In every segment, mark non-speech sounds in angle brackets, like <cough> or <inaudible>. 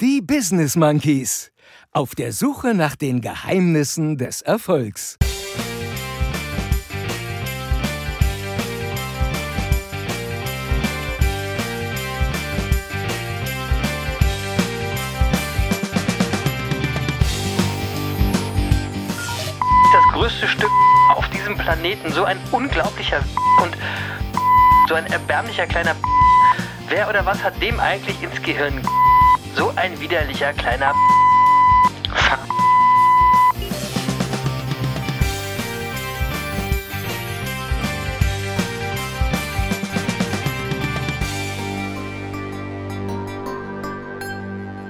Die Business Monkeys. Auf der Suche nach den Geheimnissen des Erfolgs. das größte Stück auf diesem Planeten. So ein unglaublicher und so ein erbärmlicher kleiner Wer oder was hat dem eigentlich ins Gehirn? So ein widerlicher kleiner Fuck.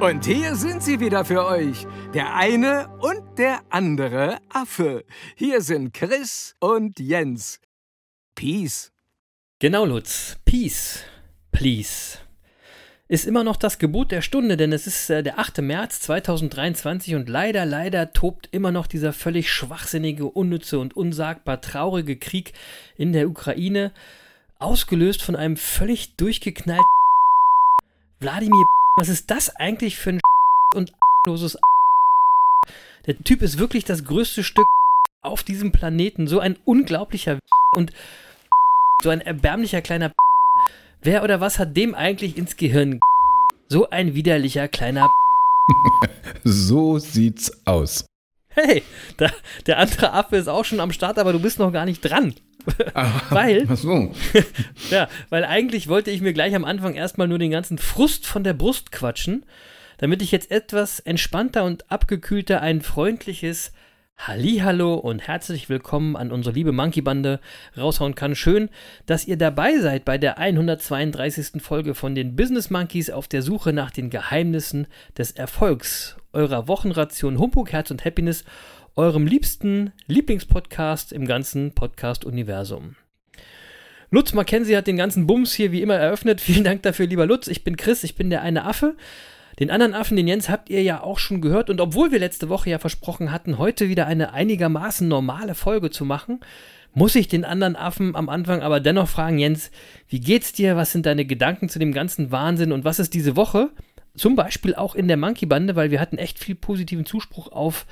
Und hier sind sie wieder für euch. Der eine und der andere Affe. Hier sind Chris und Jens. Peace. Genau, Lutz. Peace, please. Ist immer noch das Gebot der Stunde, denn es ist äh, der 8. März 2023 und leider, leider tobt immer noch dieser völlig schwachsinnige, unnütze und unsagbar traurige Krieg in der Ukraine, ausgelöst von einem völlig durchgeknallten <laughs> Wladimir. Was ist das eigentlich für ein <laughs> und loses <laughs> Der Typ ist wirklich das größte Stück auf diesem Planeten. So ein unglaublicher und so ein erbärmlicher kleiner Wer oder was hat dem eigentlich ins Gehirn So ein widerlicher kleiner <laughs> So sieht's aus. Hey, da, der andere Affe ist auch schon am Start, aber du bist noch gar nicht dran. <laughs> <laughs> weil, Ach so. ja, weil eigentlich wollte ich mir gleich am Anfang erstmal nur den ganzen Frust von der Brust quatschen, damit ich jetzt etwas entspannter und abgekühlter ein freundliches Hallihallo und herzlich willkommen an unsere liebe Monkey-Bande raushauen kann. Schön, dass ihr dabei seid bei der 132. Folge von den Business Monkeys auf der Suche nach den Geheimnissen des Erfolgs eurer Wochenration Humbug, Herz und Happiness, eurem liebsten Lieblingspodcast im ganzen Podcast-Universum. Lutz Mackenzie hat den ganzen Bums hier wie immer eröffnet. Vielen Dank dafür, lieber Lutz. Ich bin Chris, ich bin der eine Affe. Den anderen Affen, den Jens, habt ihr ja auch schon gehört. Und obwohl wir letzte Woche ja versprochen hatten, heute wieder eine einigermaßen normale Folge zu machen, muss ich den anderen Affen am Anfang aber dennoch fragen, Jens, wie geht's dir? Was sind deine Gedanken zu dem ganzen Wahnsinn? Und was ist diese Woche? Zum Beispiel auch in der Monkey-Bande, weil wir hatten echt viel positiven Zuspruch auf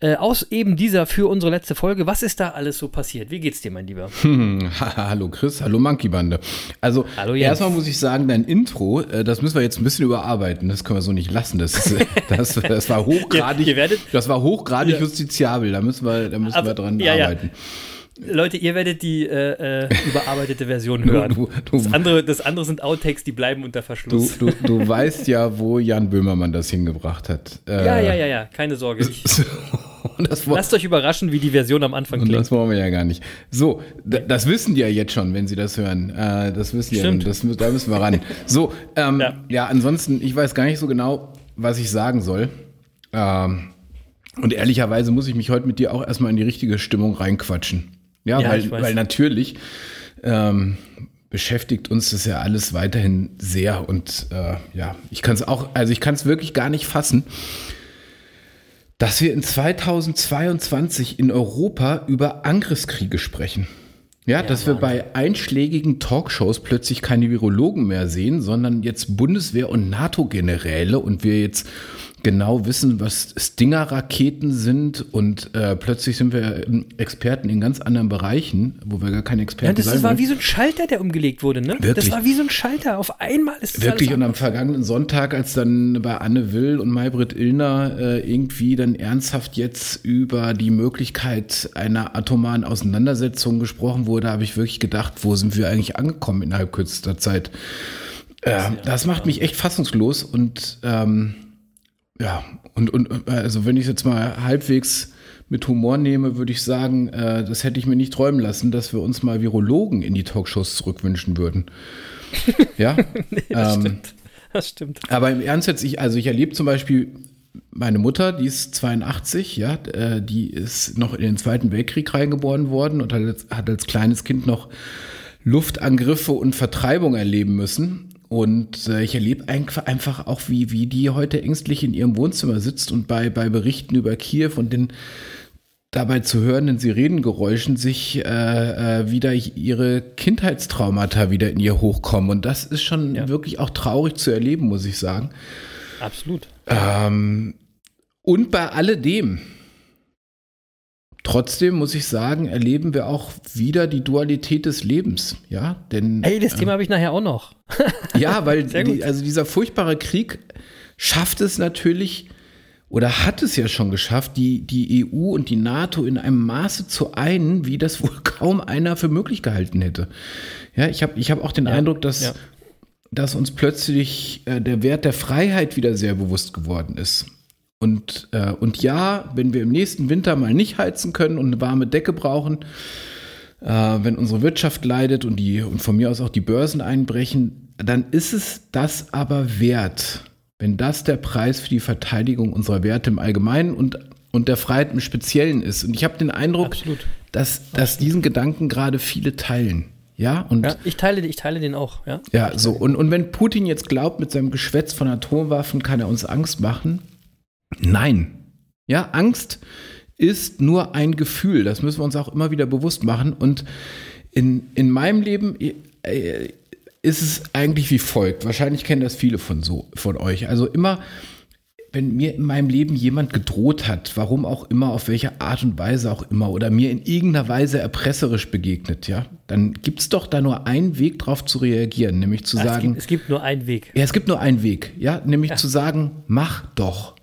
äh, aus eben dieser für unsere letzte Folge. Was ist da alles so passiert? Wie geht's dir, mein Lieber? Hm, <laughs> hallo Chris, hallo Monkey Bande. Also Hallo erstmal muss ich sagen, dein Intro, äh, das müssen wir jetzt ein bisschen überarbeiten. Das können wir so nicht lassen. Das, ist, <laughs> das, das war hochgradig, werdet- das war hochgradig Ja. justiziabel. Da müssen wir, da müssen Aber- wir dran ja, ja. Leute, ihr werdet die äh, äh, überarbeitete Version <laughs> hören. Du- du- das, andere, das andere sind Outtakes, die bleiben unter Verschluss. du, du weißt ja, wo Jan Böhmermann das hingebracht hat. Äh, ja, ja, ja, ja, keine Sorge. <laughs> Ich, lasst euch überraschen, wie die Version am Anfang klingt. das wollen wir ja gar nicht. So, da- das wissen die ja jetzt schon, wenn sie das hören. Äh, das wissen die ja, das, da müssen wir ran. So, ähm, ja. Ja. ansonsten, ich weiß gar nicht so genau, was ich sagen soll. Ähm, und ehrlicherweise muss ich mich heute mit dir auch erstmal in die richtige Stimmung reinquatschen. Ja, Ja, weil, weil natürlich ähm, beschäftigt uns das ja alles weiterhin sehr. Und äh, ja, ich kann es auch, also ich kann es wirklich gar nicht fassen, dass wir in 2022 in Europa über Angriffskriege sprechen. Ja, dass wir bei einschlägigen Talkshows plötzlich keine Virologen mehr sehen, sondern jetzt Bundeswehr- und NATO-Generäle und wir jetzt genau wissen, was Stinger-Raketen sind und äh, plötzlich sind wir Experten in ganz anderen Bereichen, wo wir gar keine Ja, Experten das, sein das war wollen. wie so ein Schalter, der umgelegt wurde, ne? Wirklich? Das war wie so ein Schalter. Auf einmal ist das Wirklich, und am vergangenen Sonntag, als dann bei Anne Will und Maybrit Illner äh, irgendwie dann ernsthaft jetzt über die Möglichkeit einer atomaren Auseinandersetzung gesprochen wurde, habe ich wirklich gedacht, wo sind wir eigentlich angekommen innerhalb kürzester Zeit? Äh, das macht mich echt fassungslos und ähm, ja, und, und also wenn ich es jetzt mal halbwegs mit Humor nehme, würde ich sagen, äh, das hätte ich mir nicht träumen lassen, dass wir uns mal Virologen in die Talkshows zurückwünschen würden. <laughs> Ja, das ähm, stimmt. Das stimmt. aber im Ernst jetzt, ich, also ich erlebe zum Beispiel meine Mutter, die ist 82, ja, äh, die ist noch in den Zweiten Weltkrieg reingeboren worden und hat als, hat als kleines Kind noch Luftangriffe und Vertreibung erleben müssen. Und äh, ich erlebe einfach, auch, wie, wie die heute ängstlich in ihrem Wohnzimmer sitzt und bei, bei Berichten über Kiew und den dabei zu hörenden Sirenengeräuschen sich äh, äh, wieder ihre Kindheitstraumata wieder in ihr hochkommen. Und das ist schon Ja. wirklich auch traurig zu erleben, muss ich sagen. Absolut. Ähm, und bei alledem, trotzdem muss ich sagen, erleben wir auch wieder die Dualität des Lebens. Ja, denn. Ey, das Thema habe ich nachher auch noch. <laughs> Ja, weil die, also dieser furchtbare Krieg schafft es natürlich oder hat es ja schon geschafft, die, die EU und die NATO in einem Maße zu einen, wie das wohl <laughs> kaum einer für möglich gehalten hätte. Ja, ich habe ich hab auch den Ja, Eindruck, dass, ja. dass uns plötzlich äh, der Wert der Freiheit wieder sehr bewusst geworden ist. Und, äh, und ja, wenn wir im nächsten Winter mal nicht heizen können und eine warme Decke brauchen, äh, wenn unsere Wirtschaft leidet und, die, und von mir aus auch die Börsen einbrechen, dann ist es das aber wert, wenn das der Preis für die Verteidigung unserer Werte im Allgemeinen und, und der Freiheit im Speziellen ist. Und ich habe den Eindruck, Absolut. dass, dass diesen Gedanken gerade viele teilen. Ja, und Ja, ich teile, ich teile den auch, ja. ja, so. Und, und wenn Putin jetzt glaubt, mit seinem Geschwätz von Atomwaffen kann er uns Angst machen, nein. Ja, Angst ist nur ein Gefühl. Das müssen wir uns auch immer wieder bewusst machen. Und in, in meinem Leben äh, ist es eigentlich wie folgt. Wahrscheinlich kennen das viele von so, von euch. Also immer, wenn mir in meinem Leben jemand gedroht hat, warum auch immer, auf welche Art und Weise auch immer, oder mir in irgendeiner Weise erpresserisch begegnet, ja, dann gibt es doch da nur einen Weg drauf zu reagieren, nämlich zu Ja, es, sagen, gibt, es gibt nur einen Weg. ja, es gibt nur einen Weg, ja, nämlich zu sagen, mach doch.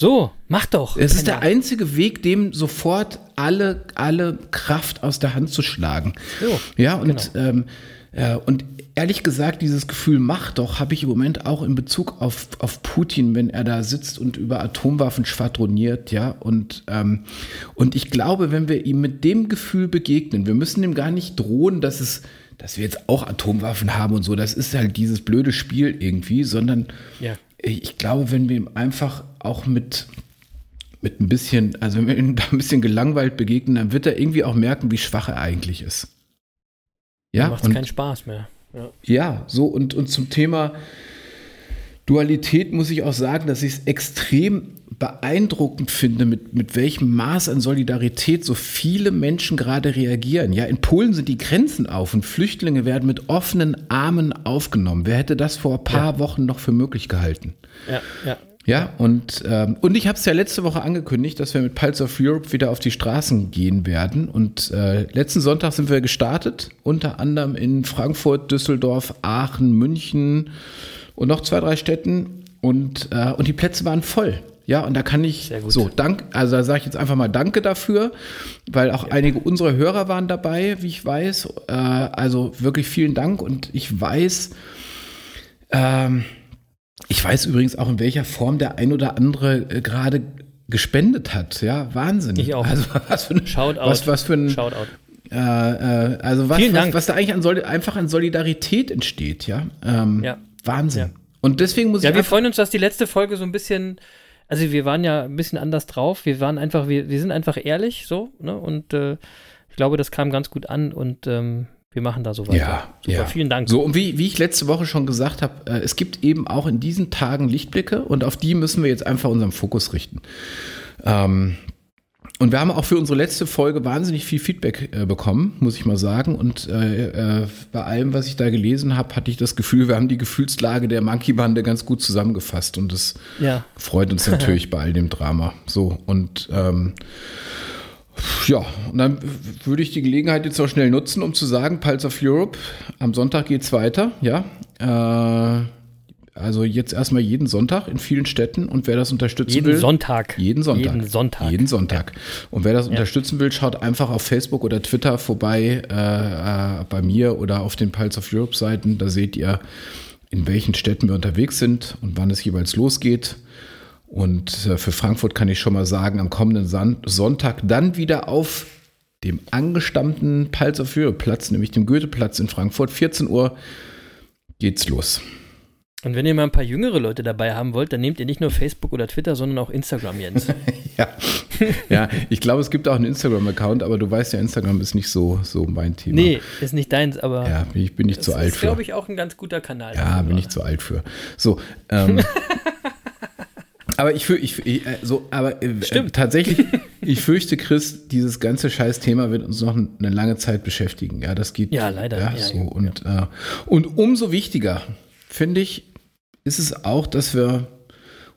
So, mach doch. Es ist der einzige Weg, dem sofort alle, alle Kraft aus der Hand zu schlagen. So, ja, und, ähm, äh, und ehrlich gesagt, dieses Gefühl mach doch, habe ich im Moment auch in Bezug auf, auf Putin, wenn er da sitzt und über Atomwaffen schwadroniert, ja. Und, ähm, und ich glaube, wenn wir ihm mit dem Gefühl begegnen, wir müssen ihm gar nicht drohen, dass es dass wir jetzt auch Atomwaffen haben und so, das ist halt dieses blöde Spiel irgendwie, sondern Ja. Ich glaube, wenn wir ihm einfach auch mit, mit ein bisschen, also wenn wir ihm da ein bisschen gelangweilt begegnen, dann wird er irgendwie auch merken, wie schwach er eigentlich ist. Ja, Macht keinen Spaß mehr. Ja. ja, so und, und zum Thema Dualität muss ich auch sagen, dass ich es extrem beeindruckend finde, mit, mit welchem Maß an Solidarität so viele Menschen gerade reagieren. Ja, in Polen sind die Grenzen auf und Flüchtlinge werden mit offenen Armen aufgenommen. Wer hätte das vor ein paar Wochen noch für möglich gehalten? Ja, ja. Ja, und, ähm, und ich habe es ja letzte Woche angekündigt, dass wir mit Pulse of Europe wieder auf die Straßen gehen werden. Und äh, letzten Sonntag sind wir gestartet, unter anderem in Frankfurt, Düsseldorf, Aachen, München und noch zwei, drei Städten. Und, äh, und die Plätze waren voll. Ja, und da kann ich so, dank, also da sage ich jetzt einfach mal Danke dafür, weil auch einige unserer Hörer waren dabei, wie ich weiß. Äh, also wirklich vielen Dank und ich weiß, ähm, ich weiß übrigens auch, in welcher Form der ein oder andere äh, gerade gespendet hat. Ja, Wahnsinn. Ich auch. Also was für ein, Shoutout. was, was für ein, Shoutout. äh, äh, also was, Vielen was, Dank. was da eigentlich an Soli einfach an Solidarität entsteht. Ja, ähm, Ja. Wahnsinn. Ja. Und deswegen muss Ja, ich wir einfach, freuen uns, dass die letzte Folge so ein bisschen, also wir waren ja ein bisschen anders drauf. Wir waren einfach, wir, wir sind einfach ehrlich so, ne? Und äh, ich glaube, das kam ganz gut an und ähm, wir machen da so weiter. Ja, Super, ja. vielen Dank. So, und wie, wie ich letzte Woche schon gesagt habe, äh, es gibt eben auch in diesen Tagen Lichtblicke und auf die müssen wir jetzt einfach unseren Fokus richten. Ähm, und wir haben auch für unsere letzte Folge wahnsinnig viel Feedback äh, bekommen, muss ich mal sagen. Und äh, äh, bei allem, was ich da gelesen habe, hatte ich das Gefühl, wir haben die Gefühlslage der Monkey-Bande ganz gut zusammengefasst. Und das Ja. freut uns <laughs> natürlich bei all dem Drama. So, und ähm, ja, und dann würde ich die Gelegenheit jetzt auch schnell nutzen, um zu sagen, Pulse of Europe, am Sonntag geht's weiter, ja. Äh, also jetzt erstmal jeden Sonntag in vielen Städten und wer das unterstützen Jeden will. Sonntag. Jeden Sonntag. Jeden Sonntag. Jeden Sonntag. Und wer das unterstützen will, schaut einfach auf Facebook oder Twitter vorbei, äh, äh, bei mir oder auf den Pulse of Europe Seiten. Da seht ihr, in welchen Städten wir unterwegs sind und wann es jeweils losgeht. Und äh, für Frankfurt kann ich schon mal sagen, am kommenden San Sonntag dann wieder auf dem angestammten Pulse of Europe Platz, nämlich dem Goetheplatz in Frankfurt, 14 Uhr geht's los. Und wenn ihr mal ein paar jüngere Leute dabei haben wollt, dann nehmt ihr nicht nur Facebook oder Twitter, sondern auch Instagram, Jens. <laughs> Ja, ja ich glaube, es gibt auch einen Instagram-Account, aber du weißt ja, Instagram ist nicht so, so mein Thema. nee, ist nicht deins, aber Ja, bin ich bin nicht das zu alt ist, für. glaube ich, auch ein ganz guter Kanal. Ja, bin ich zu alt für. So, ähm, <laughs> aber ich, für, ich, ich äh, so, aber äh, Stimmt. tatsächlich, <laughs> ich fürchte, Chris, dieses ganze Scheiß-Thema wird uns noch eine lange Zeit beschäftigen. Ja, das geht. Ja, leider. Ja, Ja, so ja, und äh, und umso wichtiger finde ich, ist es auch, dass wir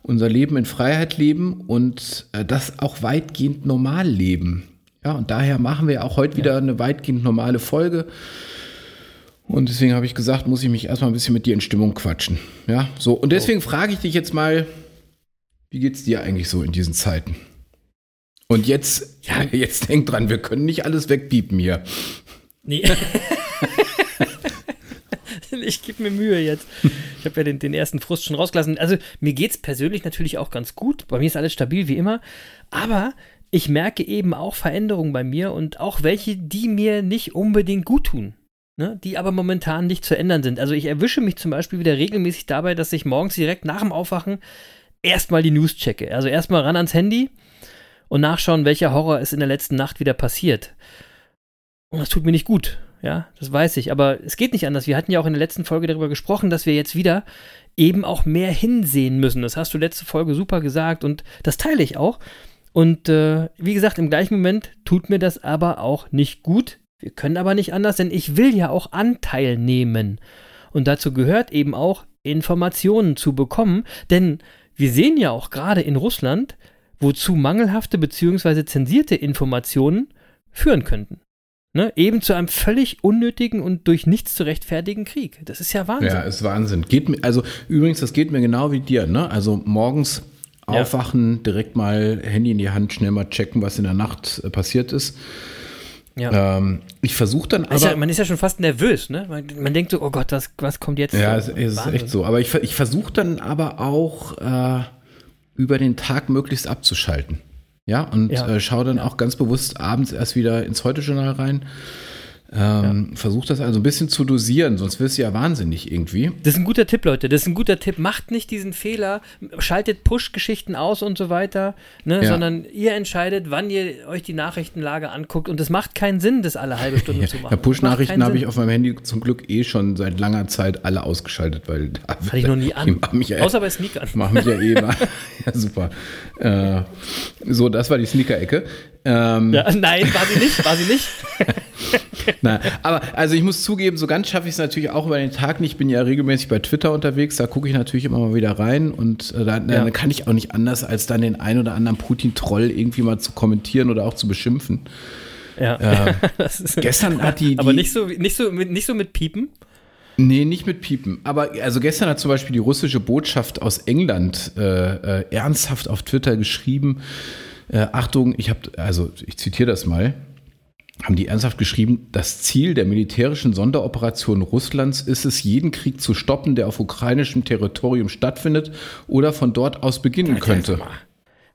unser Leben in Freiheit leben und äh, das auch weitgehend normal leben. Ja, und daher machen wir auch heute wieder eine weitgehend normale Folge. Und deswegen habe ich gesagt, muss ich mich erstmal ein bisschen mit dir in Stimmung quatschen. Ja, so. Und deswegen frage ich dich jetzt mal, wie geht's dir eigentlich so in diesen Zeiten? Und jetzt, ja, <laughs> jetzt denk dran, wir können nicht alles wegpiepen hier. Nee. <laughs> <laughs> ich gebe mir Mühe jetzt. <laughs> Ich habe ja den, den, ersten Frust schon rausgelassen. Also mir geht es persönlich natürlich auch ganz gut. Bei mir ist alles stabil wie immer. Aber ich merke eben auch Veränderungen bei mir und auch welche, die mir nicht unbedingt gut tun ne, die aber momentan nicht zu ändern sind. Also ich erwische mich zum Beispiel wieder regelmäßig dabei, dass ich morgens direkt nach dem Aufwachen erstmal die News checke. Also erstmal ran ans Handy und nachschauen, welcher Horror ist in der letzten Nacht wieder passiert. Und das tut mir nicht gut. Ja, das weiß ich. Aber es geht nicht anders. Wir hatten ja auch in der letzten Folge darüber gesprochen, dass wir jetzt wieder eben auch mehr hinsehen müssen. Das hast du letzte Folge super gesagt und das teile ich auch. Und äh, wie gesagt, im gleichen Moment tut mir das aber auch nicht gut, wir können aber nicht anders, denn ich will ja auch Anteil nehmen. Und dazu gehört eben auch, Informationen zu bekommen, denn wir sehen ja auch gerade in Russland, wozu mangelhafte bzw. zensierte Informationen führen könnten. Ne? Eben zu einem völlig unnötigen und durch nichts zu rechtfertigen Krieg. Das ist ja Wahnsinn. Ja, ist Wahnsinn. Geht mir, also übrigens, das geht mir genau wie dir. Ne? Also morgens aufwachen, ja. direkt mal Handy in die Hand, schnell mal checken, was in der Nacht äh, passiert ist. Ja. Ähm, ich versuche dann aber. Ist ja, man ist ja schon fast nervös, ne? Man, man denkt so, oh Gott, was, was kommt jetzt? Ja, es, es ist echt so. Aber ich, ich versuche dann aber auch äh, über den Tag möglichst abzuschalten. Ja, und ja. Äh, schaue dann auch ganz bewusst abends erst wieder ins Heute-Journal rein ähm, ja. Versucht das also ein bisschen zu dosieren, sonst wirst du ja wahnsinnig irgendwie. Das ist ein guter Tipp, Leute. Das ist ein guter Tipp. Macht nicht diesen Fehler, schaltet Push-Geschichten aus und so weiter, ne? ja. sondern ihr entscheidet, wann ihr euch die Nachrichtenlage anguckt. Und es macht keinen Sinn, das alle halbe Stunde zu machen. Ja, Push-Nachrichten habe ich auf meinem Handy zum Glück eh schon seit langer Zeit alle ausgeschaltet, weil da Hatte ich noch nie an. Ja, Außer bei Sneakern. <laughs> Mach mich ja eh mal. ja, super. Äh, so, das war die Sneaker-Ecke. Ähm, ja, nein, war sie nicht, war sie nicht. <laughs> Na, aber also ich muss zugeben, so ganz schaffe ich es natürlich auch über den Tag nicht. Ich bin ja regelmäßig bei Twitter unterwegs, da gucke ich natürlich immer mal wieder rein und äh, dann, ja. dann, kann ich auch nicht anders, als dann den ein oder anderen Putin-Troll irgendwie mal zu kommentieren oder auch zu beschimpfen. Ja. <laughs> Äh, gestern hat die, die, Aber nicht so, nicht, so mit, nicht so mit Piepen? Nee, nicht mit Piepen. Aber also gestern hat zum Beispiel die russische Botschaft aus England äh, äh, ernsthaft auf Twitter geschrieben, äh, Achtung, ich habe, also ich zitiere das mal, haben die ernsthaft geschrieben, das Ziel der militärischen Sonderoperation Russlands ist es, jeden Krieg zu stoppen, der auf ukrainischem Territorium stattfindet oder von dort aus beginnen könnte.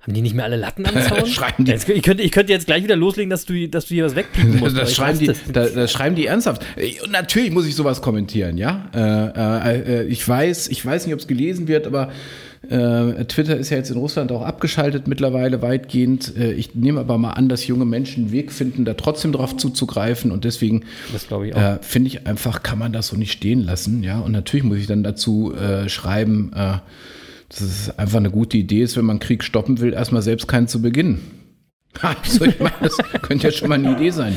Haben die nicht mehr alle Latten am Zaun? <laughs> schreiben die. ich, könnte, ich könnte jetzt gleich wieder loslegen, dass du, dass du hier was wegpiepen musst. <laughs> Das, schreiben die, das. Das, das, schreiben die ernsthaft. Und natürlich muss ich sowas kommentieren, ja. Äh, äh, ich weiß, ich weiß nicht, ob es gelesen wird, aber äh, Twitter ist ja jetzt in Russland auch abgeschaltet mittlerweile weitgehend. Äh, ich nehme aber mal an, dass junge Menschen einen Weg finden, da trotzdem drauf zuzugreifen. Und deswegen äh, finde ich einfach, kann man das so nicht stehen lassen. Ja, und natürlich muss ich dann dazu äh, schreiben, äh, dass es einfach eine gute Idee ist, wenn man Krieg stoppen will, erstmal selbst keinen zu beginnen. <laughs> so, ich meine, das könnte ja schon mal eine Idee sein.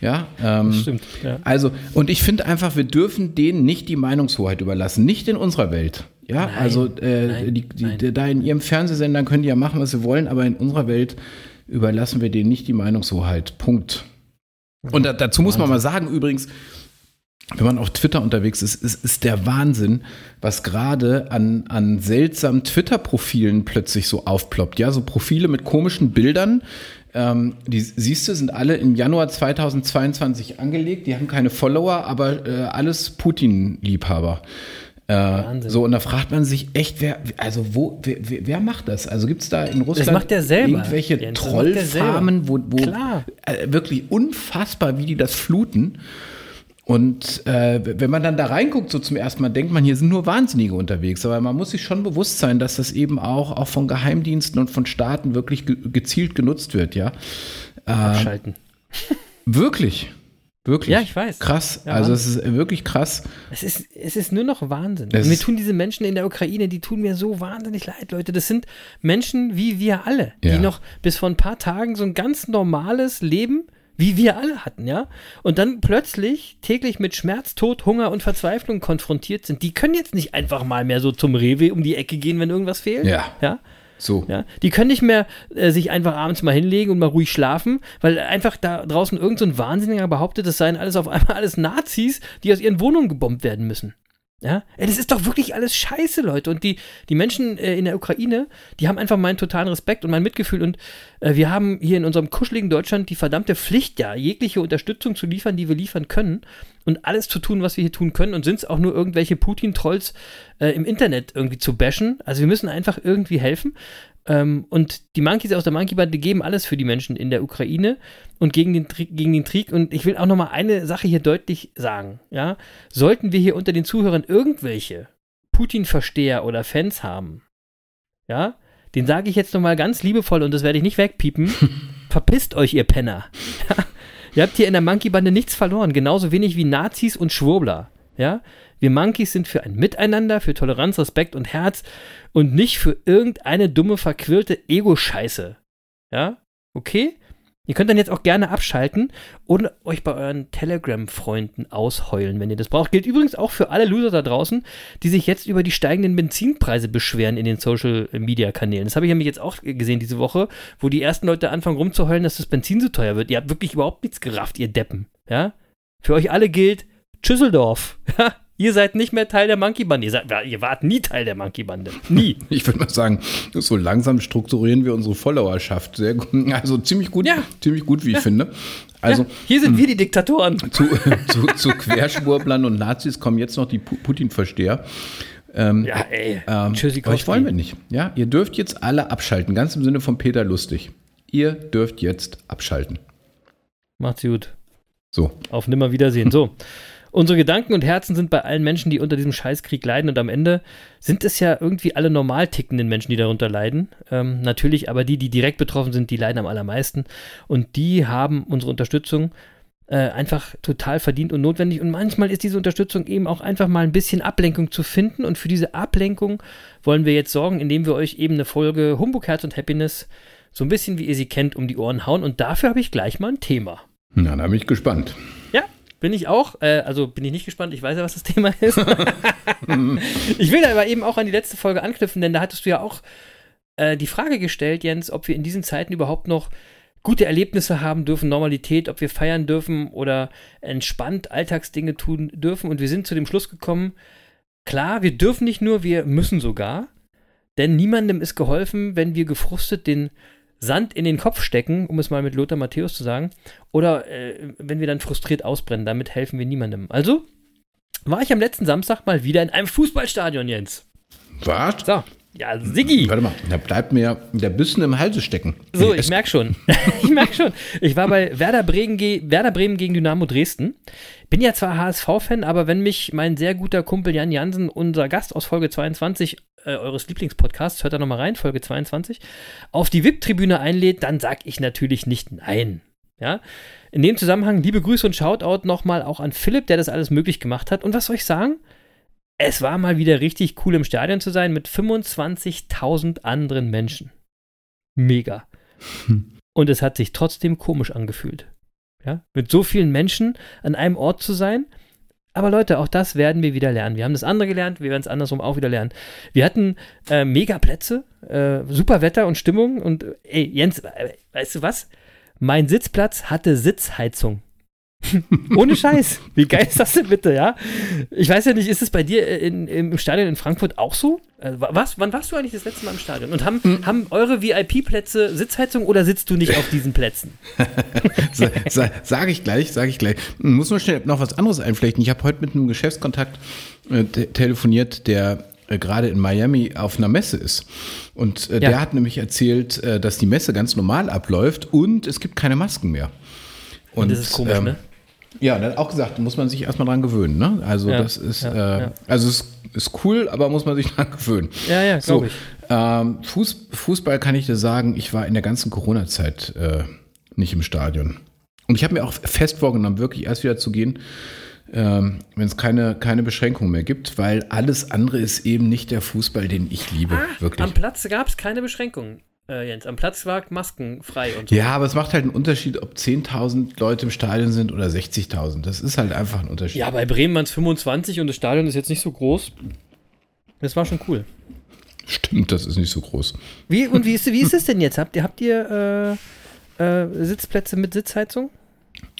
Ja, ähm, stimmt. Ja. Also, und ich finde einfach, wir dürfen denen nicht die Meinungshoheit überlassen, nicht in unserer Welt. Ja, nein, also äh, nein, die, die, da in ihrem Fernsehsender können die ja machen, was sie wollen, aber in unserer Welt überlassen wir denen nicht die Meinungshoheit. Punkt. Und da, dazu muss man mal sagen, übrigens, wenn man auf Twitter unterwegs ist, ist, ist der Wahnsinn, was gerade an, an seltsamen Twitter-Profilen plötzlich so aufploppt. Ja, so Profile mit komischen Bildern. Ähm, die siehst du, sind alle im Januar 2022 angelegt. Die haben keine Follower, aber äh, alles Putin-Liebhaber. Äh, so, und da fragt man sich echt, wer, also wo, wer, wer macht das? Also gibt es da in Russland das macht der selber. irgendwelche ja, Trollfarmen, wo, wo äh, wirklich unfassbar, wie die das fluten. Und äh, wenn man dann da reinguckt, so zum ersten Mal, denkt man, hier sind nur Wahnsinnige unterwegs. Aber man muss sich schon bewusst sein, dass das eben auch, auch von Geheimdiensten und von Staaten wirklich ge gezielt genutzt wird, ja. Äh, Abschalten. Wirklich. Wirklich. Ja, ich weiß. Krass. Ja, also es ist wirklich krass. Es ist, es ist nur noch Wahnsinn. Es mir tun diese Menschen in der Ukraine, die tun mir so wahnsinnig leid, Leute. Das sind Menschen wie wir alle, ja. die noch bis vor ein paar Tagen so ein ganz normales Leben wie wir alle hatten, ja, und dann plötzlich täglich mit Schmerz, Tod, Hunger und Verzweiflung konfrontiert sind, die können jetzt nicht einfach mal mehr so zum Rewe um die Ecke gehen, wenn irgendwas fehlt. Ja. Ja. So. Ja, die können nicht mehr äh, sich einfach abends mal hinlegen und mal ruhig schlafen, weil einfach da draußen irgendein so Wahnsinniger behauptet, das seien alles auf einmal <laughs> alles Nazis, die aus ihren Wohnungen gebombt werden müssen. Ja, Ey, das ist doch wirklich alles scheiße, Leute. Und die, die Menschen äh, in der Ukraine, die haben einfach meinen totalen Respekt und mein Mitgefühl. Und äh, wir haben hier in unserem kuscheligen Deutschland die verdammte Pflicht, ja, jegliche Unterstützung zu liefern, die wir liefern können. Und alles zu tun, was wir hier tun können. Und sind es auch nur irgendwelche Putin-Trolls äh, im Internet irgendwie zu bashen. Also wir müssen einfach irgendwie helfen. Ähm, und die Monkeys aus der Monkey-Bande geben alles für die Menschen in der Ukraine und gegen den, gegen den Krieg. Und ich will auch noch mal eine Sache hier deutlich sagen. Ja? Sollten wir hier unter den Zuhörern irgendwelche Putin-Versteher oder Fans haben, ja, den sage ich jetzt noch mal ganz liebevoll und das werde ich nicht wegpiepen. <laughs> Verpisst euch, ihr Penner. <laughs> Ja? Ihr habt hier in der Monkey-Bande nichts verloren, genauso wenig wie Nazis und Schwurbler. Ja? Wir Monkeys sind für ein Miteinander, für Toleranz, Respekt und Herz und nicht für irgendeine dumme, verquirlte Ego-Scheiße. Ja? Okay? Ihr könnt dann jetzt auch gerne abschalten und euch bei euren Telegram-Freunden ausheulen, wenn ihr das braucht. Gilt übrigens auch für alle Loser da draußen, die sich jetzt über die steigenden Benzinpreise beschweren in den Social-Media-Kanälen. Das habe ich nämlich jetzt auch gesehen diese Woche, wo die ersten Leute anfangen rumzuheulen, dass das Benzin so teuer wird. Ihr habt wirklich überhaupt nichts gerafft, ihr Deppen. Ja? Für euch alle gilt Schüsseldorf. <laughs> Ja? Ihr seid nicht mehr Teil der Monkey-Bande. Ihr, seid- ihr wart nie Teil der Monkey-Bande. Nie. <laughs> Ich würde mal sagen, so langsam strukturieren wir unsere Followerschaft. Sehr gut. Also ziemlich gut, Ja. ziemlich gut, wie ich finde. Also ja, hier sind wir die Diktatoren. <laughs> zu, zu, zu Querschwurblern und Nazis kommen jetzt noch die Pu- Putin-Versteher. Ähm, Ja, ey. ähm, euch wollen wir nicht. Ja, ihr dürft jetzt alle abschalten, ganz im Sinne von Peter Lustig. Ihr dürft jetzt abschalten. Macht's gut. So. Auf Nimmerwiedersehen. So. Unsere Gedanken und Herzen sind bei allen Menschen, die unter diesem Scheißkrieg leiden. Und am Ende sind es ja irgendwie alle normal tickenden Menschen, die darunter leiden. Ähm, natürlich, aber die, die direkt betroffen sind, die leiden am allermeisten. Und die haben unsere Unterstützung äh, einfach total verdient und notwendig. Und manchmal ist diese Unterstützung eben auch einfach mal ein bisschen Ablenkung zu finden. Und für diese Ablenkung wollen wir jetzt sorgen, indem wir euch eben eine Folge Humbug, Herz und Happiness so ein bisschen, wie ihr sie kennt, um die Ohren hauen. Und dafür habe ich gleich mal ein Thema. Na, da bin ich gespannt. Ja, bin ich auch. Äh, also bin ich nicht gespannt. Ich weiß ja, was das <laughs> Thema ist. <laughs> ich will aber eben auch an die letzte Folge anknüpfen, denn da hattest du ja auch äh, die Frage gestellt, Jens, ob wir in diesen Zeiten überhaupt noch gute Erlebnisse haben dürfen, Normalität, ob wir feiern dürfen oder entspannt Alltagsdinge tun dürfen. Und wir sind zu dem Schluss gekommen, klar, wir dürfen nicht nur, wir müssen sogar. Denn niemandem ist geholfen, wenn wir gefrustet den Sand in den Kopf stecken, um es mal mit Lothar Matthäus zu sagen, oder äh, wenn wir dann frustriert ausbrennen. Damit helfen wir niemandem. Also war ich am letzten Samstag mal wieder in einem Fußballstadion, Jens. Was? So, ja, Siggi. Warte mal, da bleibt mir der Bissen im Halse stecken. So, ich merke schon. <laughs> ich merke schon. Ich war bei Werder Bremen, Werder Bremen gegen Dynamo Dresden. Bin ja zwar HSV-Fan, aber wenn mich mein sehr guter Kumpel Jan Jansen, unser Gast aus Folge 22 äh, eures Lieblingspodcasts, hört da nochmal rein, Folge 22, auf die VIP-Tribüne einlädt, dann sag ich natürlich nicht nein. Ja? In dem Zusammenhang liebe Grüße und Shoutout nochmal auch an Philipp, der das alles möglich gemacht hat. Und was soll ich sagen? Es war mal wieder richtig cool im Stadion zu sein mit 25.000 anderen Menschen. Mega. <laughs> Und es hat sich trotzdem komisch angefühlt. Ja? Mit so vielen Menschen an einem Ort zu sein. Aber Leute, auch das werden wir wieder lernen. Wir haben das andere gelernt, wir werden es andersrum auch wieder lernen. Wir hatten äh, mega Plätze, äh, super Wetter und Stimmung. Und äh, ey, Jens, äh, weißt du was? Mein Sitzplatz hatte Sitzheizung. <laughs> Ohne Scheiß. Wie geil ist das denn bitte, ja? Ich weiß ja nicht, ist es bei dir äh, in, im Stadion in Frankfurt auch so? Äh, wa- was, wann warst du eigentlich das letzte Mal im Stadion? Und haben, haben eure VIP-Plätze Sitzheizung oder sitzt du nicht auf diesen Plätzen? <laughs> Sa sa sage ich gleich, sage ich gleich. Muss nur schnell noch was anderes einflechten. Ich habe heute mit einem Geschäftskontakt äh, te telefoniert, der äh, gerade in Miami auf einer Messe ist. Und äh, Ja. der hat nämlich erzählt, äh, dass die Messe ganz normal abläuft und es gibt keine Masken mehr. Und, das ist komisch, ähm, ne? Ja, hat auch gesagt, muss man sich erstmal dran gewöhnen. Ne? Also Ja, das ist, ja, äh, ja. also es ist cool, aber muss man sich <laughs> dran gewöhnen. Ja, ja, so, ich. ähm, Fuß, Fußball kann ich dir sagen, ich war in der ganzen Corona-Zeit äh, nicht im Stadion. Und ich habe mir auch fest vorgenommen, wirklich erst wieder zu gehen, ähm, wenn es keine, keine Beschränkungen mehr gibt, weil alles andere ist eben nicht der Fußball, den ich liebe. wirklich. Am Platz gab es keine Beschränkungen. Äh, Jens. Am Platz war maskenfrei und so. Ja, aber es macht halt einen Unterschied, ob 10.000 Leute im Stadion sind oder 60.000. Das ist halt einfach ein Unterschied. Ja, bei Bremen waren es 25 und das Stadion ist jetzt nicht so groß. Das war schon cool. Stimmt, das ist nicht so groß. Wie, und wie ist, wie ist es denn jetzt? Habt ihr, habt ihr äh, äh, Sitzplätze mit Sitzheizung?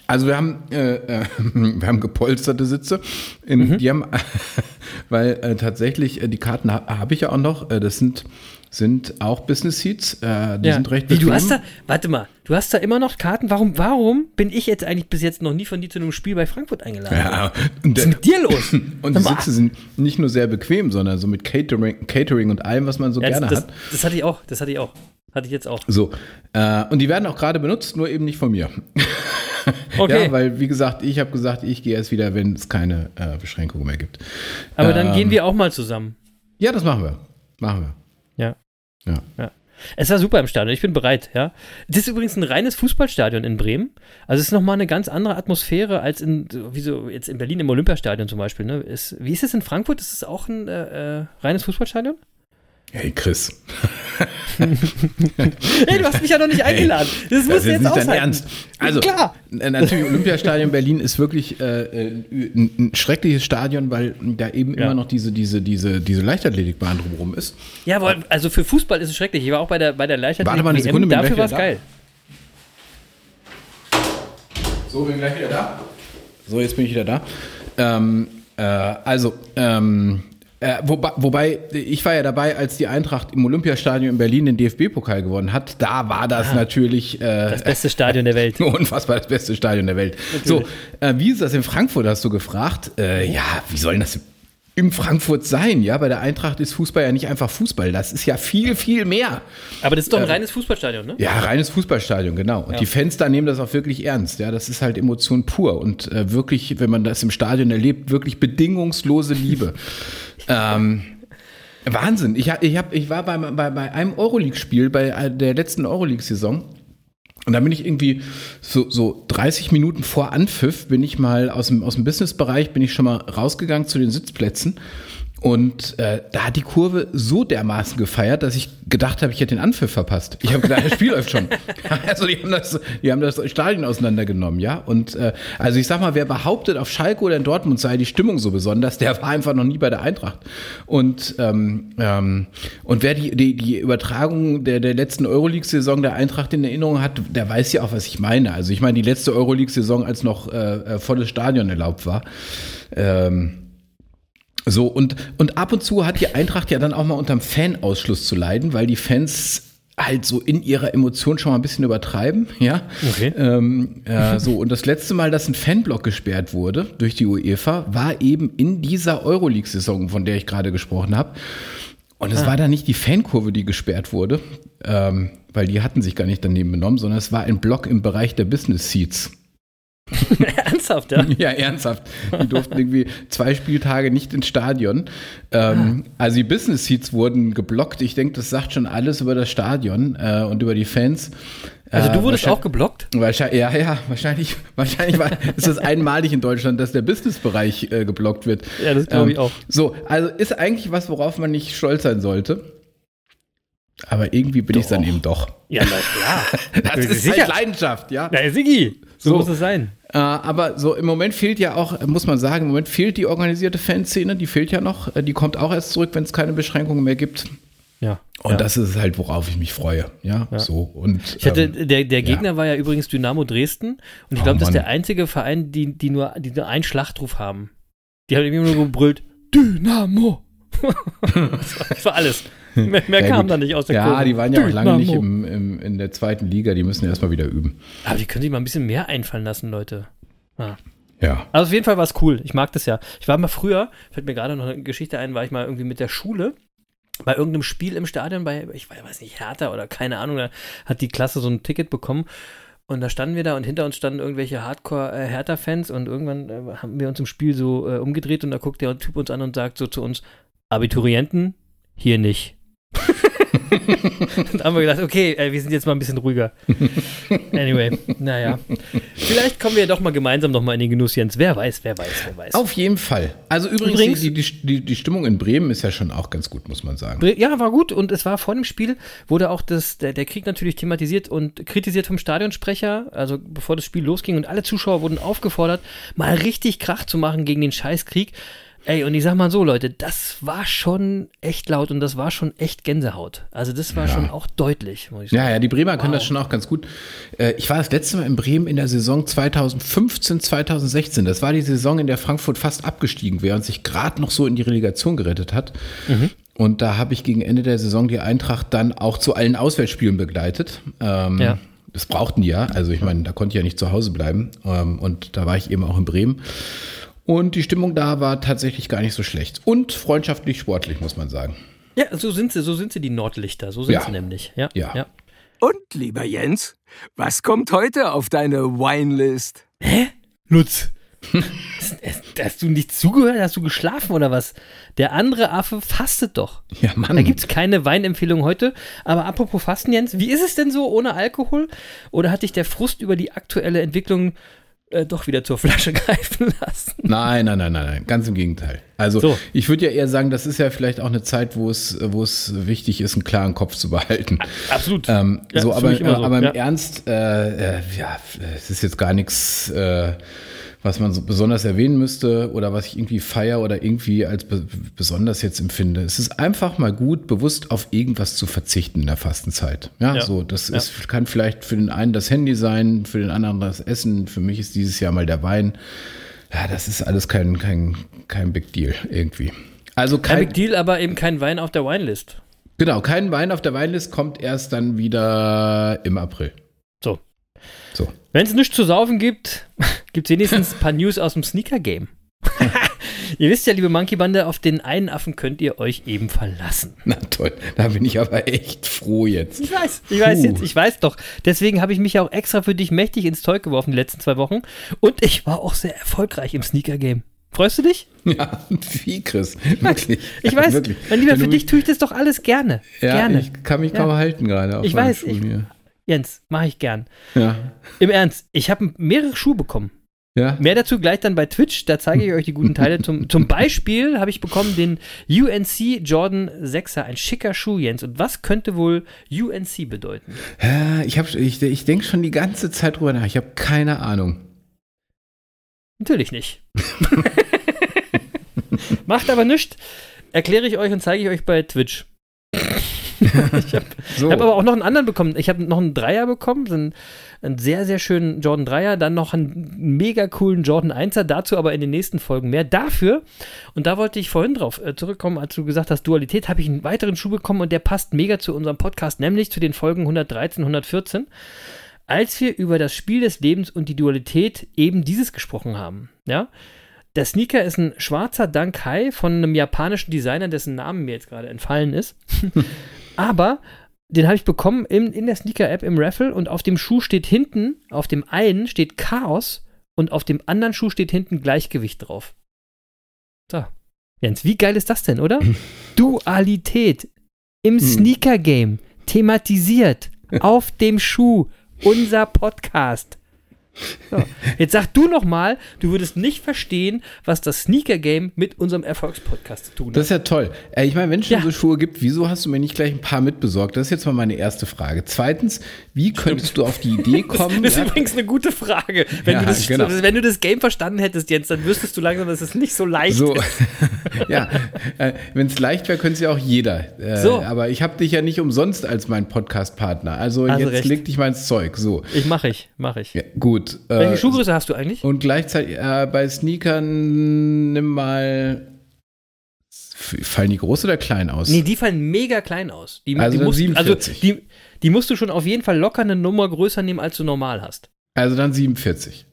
Also wir haben, äh, äh, <laughs> wir haben gepolsterte Sitze. In, Mhm. Die haben, <laughs> weil äh, tatsächlich äh, die Karten ha, habe ich ja auch noch. Äh, das sind, sind auch Business Seats. Äh, die sind recht Wie, du bequem. hast da, warte mal, du hast da immer noch Karten. Warum, warum bin ich jetzt eigentlich bis jetzt noch nie von dir zu einem Spiel bei Frankfurt eingeladen? Ja, Was ist mit dir los? <laughs> und die. Sitze sind nicht nur sehr bequem, sondern so mit Catering, Catering und allem, was man so Ja, gerne das, hat. das, das hatte ich auch, das hatte ich auch. Hatte ich jetzt auch. So. Äh, und die werden auch gerade benutzt, nur eben nicht von mir. <laughs> <laughs> Okay. Ja, weil, wie gesagt, ich habe gesagt, ich gehe erst wieder, wenn es keine äh, Beschränkungen mehr gibt. Aber dann Ähm, gehen wir auch mal zusammen. Ja, das machen wir. Machen wir. Ja. Ja. Es war super im Stadion, ich bin bereit, ja. Das ist übrigens ein reines Fußballstadion in Bremen. Also es ist nochmal eine ganz andere Atmosphäre als in, wie so jetzt in Berlin im Olympiastadion zum Beispiel. Ne? Ist, wie ist es in Frankfurt? Ist es auch ein äh, äh, reines Fußballstadion? Hey, Chris. <laughs> Hey, du hast mich ja noch nicht eingeladen. Das Das du jetzt nicht dein aushalten. Ernst. Also, Klar. natürlich, Olympiastadion Berlin ist wirklich äh, äh, ein, ein schreckliches Stadion, weil da eben Ja. immer noch diese, diese, diese, diese Leichtathletikbahn drumherum ist. Ja, aber also für Fußball ist es schrecklich. Ich war auch bei der, bei der Leichtathletik Warte mal eine WM, Sekunde, dafür war es da. geil. So, bin gleich wieder da. So, jetzt bin ich wieder da. Ähm, äh, also, ähm, äh, wobei, wobei, ich war ja dabei, als die Eintracht im Olympiastadion in Berlin den DFB-Pokal gewonnen hat. Da war das natürlich äh, Ah. Das beste Stadion der Welt. <laughs> unfassbar das beste Stadion der Welt. So, äh, wie ist das in Frankfurt, hast du gefragt? Äh, ja, wie soll denn das in Frankfurt sein? Ja, bei der Eintracht ist Fußball ja nicht einfach Fußball. Das ist ja viel, viel mehr. Aber das ist doch ein reines Fußballstadion, ne? Ja, reines Fußballstadion, genau. Und die Fans da nehmen das auch wirklich ernst. Ja, das ist halt Emotion pur und äh, wirklich, wenn man das im Stadion erlebt, wirklich bedingungslose Liebe. <laughs> ähm, Wahnsinn. Ich, hab, ich, hab, ich war bei, bei, bei einem Euroleague-Spiel, bei äh, der letzten Euroleague-Saison. Und da bin ich irgendwie so, so 30 Minuten vor Anpfiff, bin ich mal aus dem, aus dem Businessbereich, bin ich schon mal rausgegangen zu den Sitzplätzen. Und äh, da hat die Kurve so dermaßen gefeiert, dass ich gedacht habe, ich hätte den Anpfiff verpasst. Ich habe gedacht, das Spiel <laughs> läuft schon. Also die haben das, die haben das Stadion auseinandergenommen, ja. Und äh, also ich sag mal, wer behauptet, auf Schalke oder in Dortmund sei die Stimmung so besonders, der war einfach noch nie bei der Eintracht. Und ähm, ähm, und wer die, die, die Übertragung der, der letzten Euroleague-Saison der Eintracht in Erinnerung hat, der weiß ja auch, was ich meine. Also ich meine, die letzte Euroleague-Saison, als noch äh, äh, volles Stadion erlaubt war. Ähm, so, und, und ab und zu hat die Eintracht ja dann auch mal unterm Fanausschluss zu leiden, weil die Fans halt so in ihrer Emotion schon mal ein bisschen übertreiben, <laughs> ja. Okay. Ähm, äh, so, und das letzte Mal, dass ein Fanblock gesperrt wurde durch die UEFA, war eben in dieser Euroleague-Saison, von der ich gerade gesprochen habe. Und es war dann nicht die Fankurve, die gesperrt wurde, ähm, weil die hatten sich gar nicht daneben benommen, sondern es war ein Block im Bereich der Business Seats. <laughs> Ernsthaft, ja? Ja, ernsthaft. Die durften irgendwie zwei Spieltage nicht ins Stadion. Ähm, Also die Business Seats wurden geblockt. Ich denke, das sagt schon alles über das Stadion äh, und über die Fans. Also Äh, du wurdest wahrscheinlich- auch geblockt? Wahrscheinlich, ja, ja, wahrscheinlich, <laughs> wahrscheinlich war, ist das einmalig in Deutschland, dass der Businessbereich äh, geblockt wird. Ähm, Ja, das glaub ich auch. So, also ist eigentlich was, worauf man nicht stolz sein sollte. Aber irgendwie bin ich dann eben doch. Ja, na klar. <laughs> Das ist Sicher. halt Leidenschaft, ja. Na, Sigi, so, So. muss es sein. Äh, aber so im Moment fehlt ja auch, muss man sagen, im Moment fehlt die organisierte Fanszene, die fehlt ja noch. Äh, Die kommt auch erst zurück, wenn es keine Beschränkungen mehr gibt. Ja. Und ja. das ist halt, worauf ich mich freue. Ja, so. Und, Ich hatte, ähm, der, der Gegner war ja übrigens Dynamo Dresden und ich Oh, glaube, das ist der einzige Verein, die, die, nur, die nur einen Schlachtruf haben. Die haben irgendwie nur gebrüllt, Dynamo. <laughs> das war alles. <laughs> Mehr, mehr kam gut. da nicht aus der Ja, Kurve. die waren ja auch lange nicht im, im, in der zweiten Liga, die müssen erstmal wieder üben. Aber die können sich mal ein bisschen mehr einfallen lassen, Leute. Ah. Ja. Also auf jeden Fall war es cool. Ich mag das ja. Ich war mal früher, fällt mir gerade noch eine Geschichte ein, war ich mal irgendwie mit der Schule bei irgendeinem Spiel im Stadion, bei, ich weiß nicht, Hertha oder keine Ahnung, da hat die Klasse so ein Ticket bekommen. Und da standen wir da und hinter uns standen irgendwelche Hardcore-Hertha-Fans und irgendwann äh, haben wir uns im Spiel so äh, umgedreht und da guckt der Typ uns an und sagt so zu uns, Abiturienten, hier nicht. <laughs> und haben wir gedacht, okay, wir sind jetzt mal ein bisschen ruhiger. <laughs> Anyway, naja. Vielleicht kommen wir ja doch mal gemeinsam noch mal in den Genuss, Jens. Wer weiß, wer weiß, wer weiß. Auf jeden Fall. Also übrigens, Übrigens- die, die, die, Stimmung in Bremen ist ja schon auch ganz gut, muss man sagen. Ja, war gut und es war vor dem Spiel, wurde auch das, der, der Krieg natürlich thematisiert und kritisiert vom Stadionsprecher, also bevor das Spiel losging und alle Zuschauer wurden aufgefordert, mal richtig Krach zu machen gegen den Scheißkrieg. Ey, und ich sag mal so, Leute, das war schon echt laut und das war schon echt Gänsehaut. Also das war schon auch deutlich, muss ich sagen. Ja, ja, die Bremer können das schon auch ganz gut. Äh, Ich war das letzte Mal in Bremen in der Saison 2015, 2016. Das war die Saison, in der Frankfurt fast abgestiegen wäre und sich gerade noch so in die Relegation gerettet hat. Und da habe ich gegen Ende der Saison die Eintracht dann auch zu allen Auswärtsspielen begleitet. Ähm, Ja. Das brauchten die ja. Also ich meine, da konnte ich ja nicht zu Hause bleiben. Ähm, Und da war ich eben auch in Bremen. Und die Stimmung da war tatsächlich gar nicht so schlecht. Und freundschaftlich sportlich, muss man sagen. Ja, so sind sie, so sind sie die Nordlichter, so sind Ja. sie nämlich. Ja, Ja. ja. Und, lieber Jens, was kommt heute auf deine Winelist? Lutz. <laughs> Hast du nicht zugehört? Hast du geschlafen oder was? Der andere Affe fastet doch. Ja, Mann. Da gibt es keine Weinempfehlung heute. Aber apropos Fasten, Jens, wie ist es denn so ohne Alkohol? Oder hat dich der Frust über die aktuelle Entwicklung äh, doch wieder zur Flasche <laughs> greifen lassen? Nein, nein, nein, nein, nein, ganz im Gegenteil. Also So. ich würde ja eher sagen, das ist ja vielleicht auch eine Zeit, wo es, wo es wichtig ist, einen klaren Kopf zu behalten. Absolut. Ähm, Ja, so, aber, immer so, aber im ja. Ernst, äh, äh, ja, es ist jetzt gar nichts, äh, was man so besonders erwähnen müsste oder was ich irgendwie feier oder irgendwie als be besonders jetzt empfinde. Es ist einfach mal gut, bewusst auf irgendwas zu verzichten in der Fastenzeit. Ja, Ja. so, das Ja. ist, kann vielleicht für den einen das Handy sein, für den anderen das Essen. Für mich ist dieses Jahr mal der Wein. Ja, das ist alles kein, kein, kein Big Deal irgendwie. Also Kein kein, Big Deal, aber eben kein Wein auf der Winelist. genau, kein Wein auf der Weinlist kommt erst dann wieder im April. Wenn es nichts zu saufen gibt, <laughs> gibt es wenigstens ein paar News aus dem Sneaker-Game. <laughs> ihr wisst ja, liebe Monkey-Bande, auf den einen Affen könnt ihr euch eben verlassen. Na toll, da bin ich aber echt froh jetzt. Ich weiß, ich weiß Puh. jetzt, ich weiß doch. Deswegen habe ich mich ja auch extra für dich mächtig ins Zeug geworfen die letzten zwei Wochen. Und ich war auch sehr erfolgreich im Sneaker-Game. Freust du dich? Ja, wie Chris, wirklich. Ich weiß, Wirklich. mein Lieber, für dich tue ich das doch alles gerne. Ja, gerne. ich kann mich Ja. kaum halten gerade. auf Ich weiß, ich-. Jens, mache ich gern. Ja. Im Ernst, ich habe mehrere Schuhe bekommen. Ja. Mehr dazu gleich dann bei Twitch, da zeige ich euch die guten Teile. Zum, zum Beispiel habe ich bekommen den UNC Jordan 6er, ein schicker Schuh, Jens. Und was könnte wohl UNC bedeuten? Ja, Ich, hab- ich, ich denke schon die ganze Zeit drüber nach. Ich habe keine Ahnung. Natürlich nicht. <laughs> Macht aber nichts. Erkläre ich euch und zeige ich euch bei Twitch. <laughs> ich habe So. hab aber auch noch einen anderen bekommen. Ich habe noch einen Dreier bekommen, so einen, einen sehr, sehr schönen Jordan Dreier, dann noch einen mega coolen Jordan 1er, dazu aber in den nächsten Folgen mehr. Dafür, und da wollte ich vorhin drauf äh, zurückkommen, als du gesagt hast, Dualität, habe ich einen weiteren Schuh bekommen und der passt mega zu unserem Podcast, nämlich zu den Folgen 113, 114 als wir über das Spiel des Lebens und die Dualität eben dieses gesprochen haben. Ja? Der Sneaker ist ein schwarzer Dunk High von einem japanischen Designer, dessen Namen mir jetzt gerade entfallen ist. Aber den habe ich bekommen in, in der Sneaker-App im Raffle und auf dem Schuh steht hinten, auf dem einen steht Chaos und auf dem anderen Schuh steht hinten Gleichgewicht drauf. So. Jens, wie geil ist das denn, oder? <laughs> Dualität im Sneaker-Game thematisiert auf dem Schuh. Unser Podcast. So. Jetzt sag du noch mal, du würdest nicht verstehen, was das Sneaker-Game mit unserem Erfolgspodcast zu tun hat. Das ist ja toll. Äh, Ich meine, wenn es schon Ja. so Schuhe gibt, wieso hast du mir nicht gleich ein paar mitbesorgt? Das ist jetzt mal meine erste Frage. Zweitens, wie könntest du auf die Idee <laughs> kommen? Das ist ja, übrigens eine gute Frage. Wenn, Ja, du das, <laughs> genau. wenn du das Game verstanden hättest, Jens, dann wüsstest du langsam, dass es nicht so leicht so, ist. <laughs> ja, äh, wenn es leicht wäre, könnte es ja auch jeder. Äh, So. Aber ich habe dich ja nicht umsonst als mein Podcast-Partner. Also Hast jetzt recht. leg dich mal ins Zeug. So, Ich mache ich, mache ich. ja, gut. Welche Äh, Schuhgröße hast du eigentlich? und gleichzeitig äh, bei Sneakern nimm mal. Fallen die groß oder klein aus? Nee, die fallen mega klein aus. Die, Also die musst, 47. Also die, die musst du schon auf jeden Fall locker eine Nummer größer nehmen, als du normal hast. Also dann 47.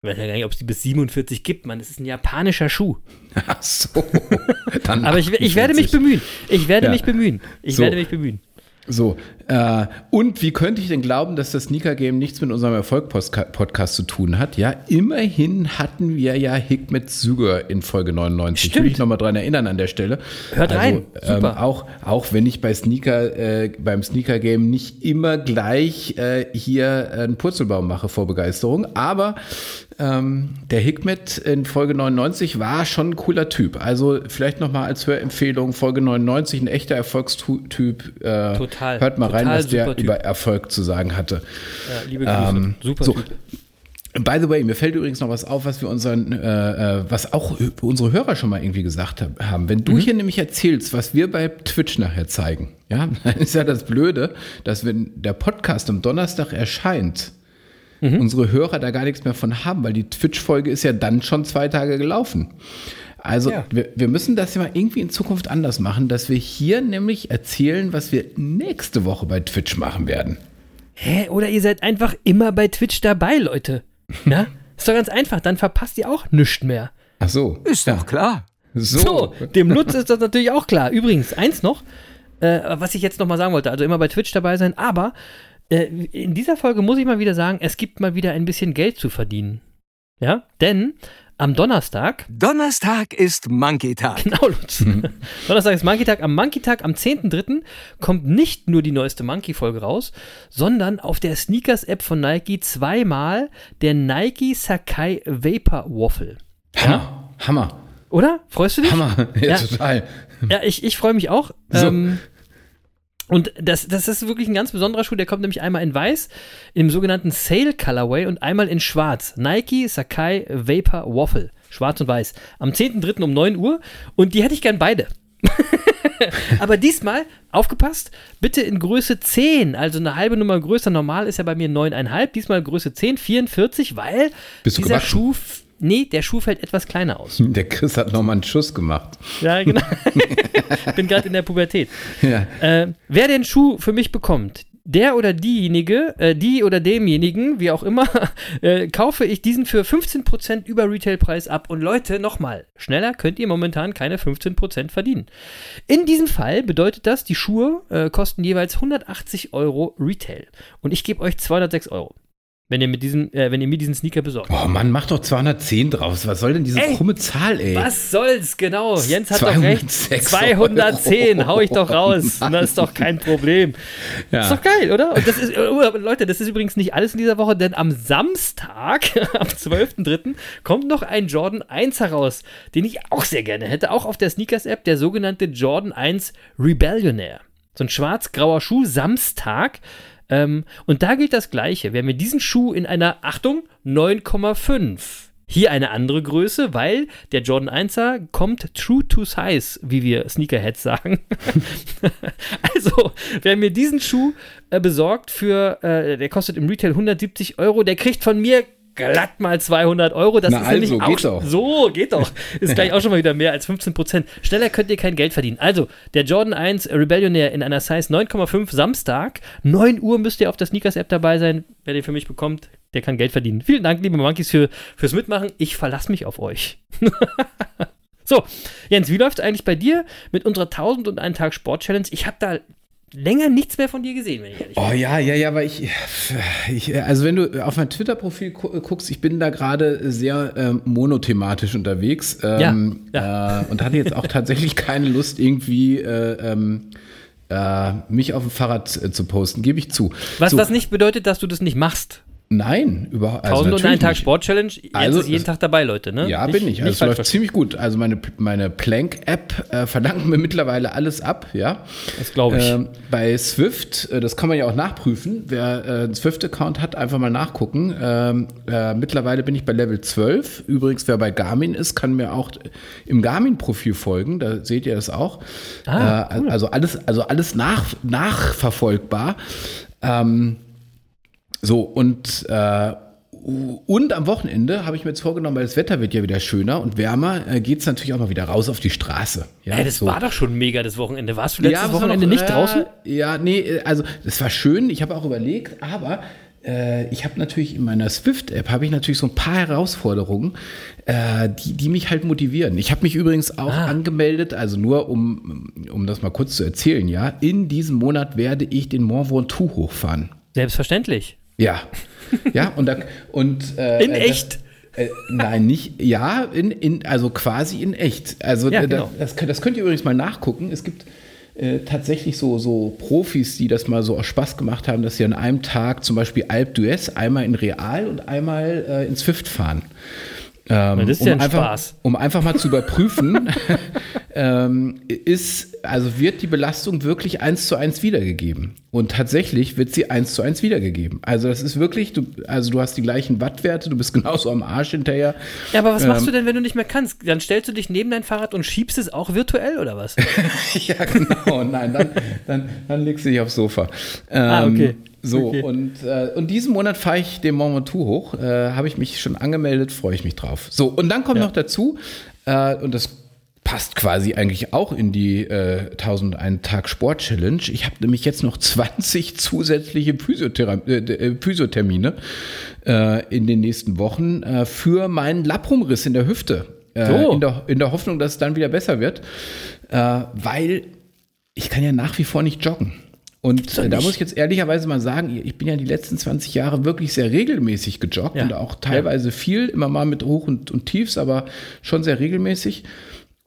Ich weiß ja gar nicht, ob es die bis 47 gibt, Mann. Das ist ein japanischer Schuh. Ach so. <laughs> Dann Aber ich, ich werde mich 48. bemühen. Ich werde Ja. mich bemühen. Ich So. werde mich bemühen. So, äh, und wie könnte ich denn glauben, dass das Sneaker Game nichts mit unserem Erfolg-Podcast zu tun hat? Ja, immerhin hatten wir ja Hikmet Süger in Folge 99. Stimmt. Will ich nochmal dran erinnern an der Stelle. Hört rein. Ähm, Super. auch, auch wenn ich bei Sneaker, äh, beim Sneaker Game nicht immer gleich äh, hier einen Purzelbaum mache vor Begeisterung, aber ähm, der Hikmet in Folge 99 war schon ein cooler Typ. Also vielleicht nochmal als Hörempfehlung, Folge 99, ein echter Erfolgstyp. Äh, Total, Hört mal rein, total was der Typ. über Erfolg zu sagen hatte. Ja, liebe Grüße. Ähm, Super so. Typ. By the way, mir fällt übrigens noch was auf, was wir unseren, äh, äh, was auch unsere Hörer schon mal irgendwie gesagt hab- haben. Wenn du Mhm. hier nämlich erzählst, was wir bei Twitch nachher zeigen, ja, <laughs> dann ist ja das Blöde, dass wenn der Podcast am Donnerstag erscheint, Mhm. unsere Hörer da gar nichts mehr von haben, weil die Twitch-Folge ist ja dann schon zwei Tage gelaufen. Also Ja. wir, wir müssen das ja mal irgendwie in Zukunft anders machen, dass wir hier nämlich erzählen, was wir nächste Woche bei Twitch machen werden. Hä? Oder ihr seid einfach immer bei Twitch dabei, Leute. <laughs> Ja? Ist doch ganz einfach, dann verpasst ihr auch nichts mehr. Ach so. Ist doch klar. So. So, dem Lutz ist das natürlich auch klar. Übrigens, eins noch, äh, was ich jetzt noch mal sagen wollte, also immer bei Twitch dabei sein, aber äh, in dieser Folge muss ich mal wieder sagen, es gibt mal wieder ein bisschen Geld zu verdienen. Ja, denn am Donnerstag, Donnerstag ist Monkey Tag. genau Lutz, <laughs> Donnerstag ist Monkey Tag, am Monkey Tag am 10.3. kommt nicht nur die neueste Monkey-Folge raus, sondern auf der Sneakers-App von Nike zweimal der Nike Sakai Vapor Waffle. Hammer. Hammer. Oder? Freust du dich? Hammer. <laughs> Ja, Ja. total. Ja, ich, ich freue mich auch. So. Ähm, und das, das ist wirklich ein ganz besonderer Schuh. Der kommt nämlich einmal in weiß, im sogenannten Sale Colorway und einmal in schwarz. Nike Sakai Vapor Waffle. Schwarz und weiß. Am 10.3. um 9 Uhr. Und die hätte ich gern beide. <laughs> Aber diesmal, aufgepasst, bitte in Größe 10, also eine halbe Nummer größer. Normal ist ja bei mir 9,5, diesmal Größe 10, 44, weil Bist dieser? Schuh, nee, der Schuh fällt etwas kleiner aus. <laughs> Der Chris hat nochmal einen Schuss gemacht. Ja, genau. <laughs> Bin gerade in der Pubertät. Ja. Äh, wer den Schuh für mich bekommt, der oder diejenige, äh, die oder demjenigen, wie auch immer, <laughs> äh, kaufe ich diesen für 15% über Retailpreis ab. Und Leute, nochmal, schneller könnt ihr momentan keine 15% verdienen. In diesem Fall bedeutet das, die Schuhe äh, kosten jeweils 180 Euro Retail. Und ich gebe euch 206 Euro. Wenn ihr, mit diesem, äh, wenn ihr mir diesen Sneaker besorgt. Oh Mann, mach doch 210 draus. Was soll denn diese Ey, krumme Zahl, ey? Was soll's, genau. Jens hat doch recht. 206 210, hau ich doch raus. <laughs> Mann. Das ist doch kein Problem. Ja. Ist doch geil, oder? Und das ist, oh, Leute, das ist übrigens nicht alles in dieser Woche, denn am Samstag, <laughs> am 12.03., kommt noch ein Jordan 1 heraus, den ich auch sehr gerne hätte, auch auf der Sneakers-App, der sogenannte Jordan 1 Rebellionaire. So ein schwarz-grauer Schuh, Samstag. Ähm, und da gilt das Gleiche. Wer mir diesen Schuh in einer, Achtung, 9,5 hier eine andere Größe, weil der Jordan 1er kommt true to size, wie wir Sneakerheads sagen. <laughs> also, wer mir diesen Schuh äh, besorgt für, äh, der kostet im Retail 170 Euro, der kriegt von mir glatt mal 200 Euro. Das Na ist also, nämlich geht auch, doch. So, geht doch. Ist gleich auch schon mal wieder mehr als 15 Prozent. Schneller könnt ihr kein Geld verdienen. Also, der Jordan 1 Rebellionaire in einer Size 9,5 Samstag. 9 Uhr müsst ihr auf der Sneakers-App dabei sein. Wer den für mich bekommt, der kann Geld verdienen. Vielen Dank, liebe Monkeys, für, fürs Mitmachen. Ich verlasse mich auf euch. <laughs> so, Jens, wie läuft es eigentlich bei dir mit unserer 1001 Tag Sport Challenge? Ich habe da länger nichts mehr von dir gesehen, wenn ich ehrlich bin. Oh ja, ja, ja, aber ich, ich also wenn du auf mein Twitter-Profil gu- guckst, ich bin da gerade sehr ähm, monothematisch unterwegs ähm, Ja, Äh, und hatte jetzt auch tatsächlich <laughs> keine Lust, irgendwie äh, ähm, äh, mich auf dem Fahrrad äh, zu posten, gebe ich zu. Was, so, was nicht bedeutet, dass du das nicht machst. Nein, überhaupt. Also 1001 natürlich Tag nicht. Sport Challenge, Jens Also, ist jeden Tag dabei, Leute, ne? Ja, Nicht- bin ich. Also es läuft ziemlich gut. Also meine, meine Plank-App äh, verlangt mir mittlerweile alles ab, ja. Das glaube ich. Ähm, bei Swift, äh, das kann man ja auch nachprüfen. Wer äh, einen Swift-Account hat, einfach mal nachgucken. Ähm, äh, mittlerweile bin ich bei Level 12. Übrigens, wer bei Garmin ist, kann mir auch im Garmin-Profil folgen. Da seht ihr das auch. Ah, äh, Also alles, also alles nach, nachverfolgbar. Ähm, so, und, äh, und am Wochenende habe ich mir jetzt vorgenommen, weil das Wetter wird ja wieder schöner und wärmer, äh, geht es natürlich auch mal wieder raus auf die Straße. Ja, Ey, das so. war doch schon mega das Wochenende. Warst du letztes war Wochenende noch, nicht äh, draußen? Ja, nee, äh, also das war schön. Ich habe auch überlegt, aber äh, ich habe natürlich in meiner Swift-App habe ich natürlich so ein paar Herausforderungen, äh, die, die mich halt motivieren. Ich habe mich übrigens auch Ah. angemeldet, also nur um, um das mal kurz zu erzählen, ja. In diesem Monat werde ich den Mont Ventoux hochfahren. Selbstverständlich. Ja. Ja, und, da, und äh, <laughs> In äh, echt? Das, äh, nein, nicht, ja, in, in, also quasi in echt. Also Ja, genau. das, das könnt ihr übrigens mal nachgucken. Es gibt äh, tatsächlich so, so Profis, die das mal so aus Spaß gemacht haben, dass sie an einem Tag zum Beispiel Alp d'Huez einmal in Real und einmal äh, in Swift fahren. Ähm, das ist ja ein einfach, Spaß. Um einfach mal zu überprüfen, <laughs> <laughs> ähm, ist, also wird die Belastung wirklich eins zu eins wiedergegeben. Und tatsächlich wird sie eins zu eins wiedergegeben. Also das ist wirklich, du, also du hast die gleichen Wattwerte, du bist <laughs> genauso am Arsch hinterher. Ja, aber was machst Ähm. du denn, wenn du nicht mehr kannst? Dann stellst du dich neben dein Fahrrad und schiebst es auch virtuell oder was? <laughs> ja, genau. Nein, dann, dann, dann legst du dich aufs Sofa. Ähm, Ah, okay. So, Okay. und, äh, und diesen Monat fahre ich den Mont Ventoux hoch. Äh, Habe ich mich schon angemeldet, freue ich mich drauf. So, und dann kommt Ja. noch dazu, äh, und das passt quasi eigentlich auch in die äh, 1001 Tag Sport Challenge. Ich habe nämlich jetzt noch <laughs> 20 zusätzliche Physiothera äh, äh, Physiothermine äh, in den nächsten Wochen äh, für meinen Labbrumriss in der Hüfte. Äh, So. in, der, in der Hoffnung, dass es dann wieder besser wird. Äh, weil ich kann ja nach wie vor nicht joggen. Und da muss ich jetzt ehrlicherweise mal sagen, ich bin ja die letzten 20 Jahre wirklich sehr regelmäßig gejoggt Ja. und auch teilweise viel, immer mal mit Hoch- und, und Tiefs, aber schon sehr regelmäßig.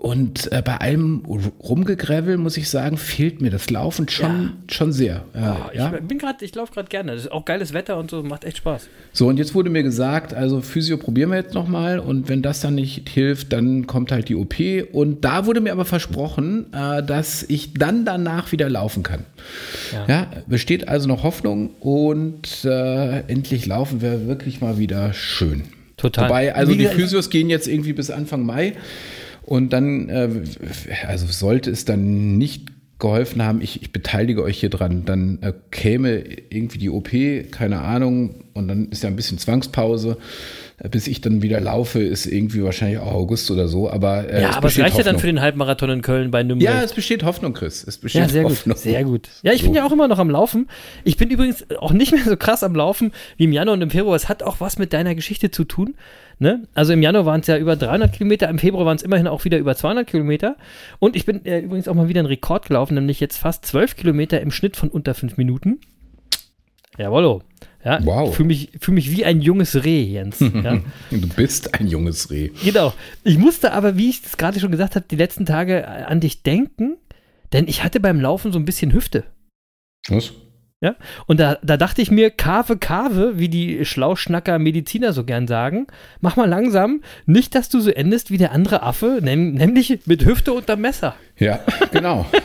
Und äh, bei allem Rumgegravel, muss ich sagen, fehlt mir das Laufen schon, schon sehr. Äh, Oh, ich ja? bin gerade, ich laufe gerade gerne. Das ist auch geiles Wetter und so, macht echt Spaß. So, und jetzt wurde mir gesagt, also Physio probieren wir jetzt nochmal und wenn das dann nicht hilft, dann kommt halt die OP. Und da wurde mir aber versprochen, äh, dass ich dann danach wieder laufen kann. Ja. Ja, besteht also noch Hoffnung und äh, endlich laufen wir wirklich mal wieder schön. Total. Wobei, also die Physios gehen jetzt irgendwie bis Anfang Mai und dann, äh, also sollte es dann nicht geholfen haben, ich, ich beteilige euch hier dran, dann äh, käme irgendwie die OP, keine Ahnung, und dann ist ja ein bisschen Zwangspause. Äh, Bis ich dann wieder laufe, ist irgendwie wahrscheinlich auch August oder so, aber äh, Ja, aber es reicht ja dann Hoffnung. für den Halbmarathon in Köln bei Nürnberg. Ja, es besteht Hoffnung, Chris. Es besteht Ja, sehr Hoffnung. gut. Sehr gut. Ja, ich bin ja auch immer noch am Laufen. Ich bin übrigens auch nicht mehr so krass am Laufen wie im Januar und im Februar. Es hat auch was mit deiner Geschichte zu tun. Ne? Also im Januar waren es ja über 300 Kilometer, im Februar waren es immerhin auch wieder über 200 Kilometer. Und ich bin äh, übrigens auch mal wieder einen Rekord gelaufen, nämlich jetzt fast 12 Kilometer im Schnitt von unter 5 Minuten. Jawollo. Ja, Wow. Fühle mich, fühl mich wie ein junges Reh, Jens. <laughs> Ja. Du bist ein junges Reh. Genau. Ich musste aber, wie ich es gerade schon gesagt habe, die letzten Tage äh, an dich denken, denn ich hatte beim Laufen so ein bisschen Hüfte. Was? Ja? Und da, da dachte ich mir, Kave, Kave, wie die Schlauschnacker Mediziner so gern sagen, mach mal langsam, nicht, dass du so endest wie der andere Affe, nämlich mit Hüfte unterm Messer. Ja, genau. <laughs>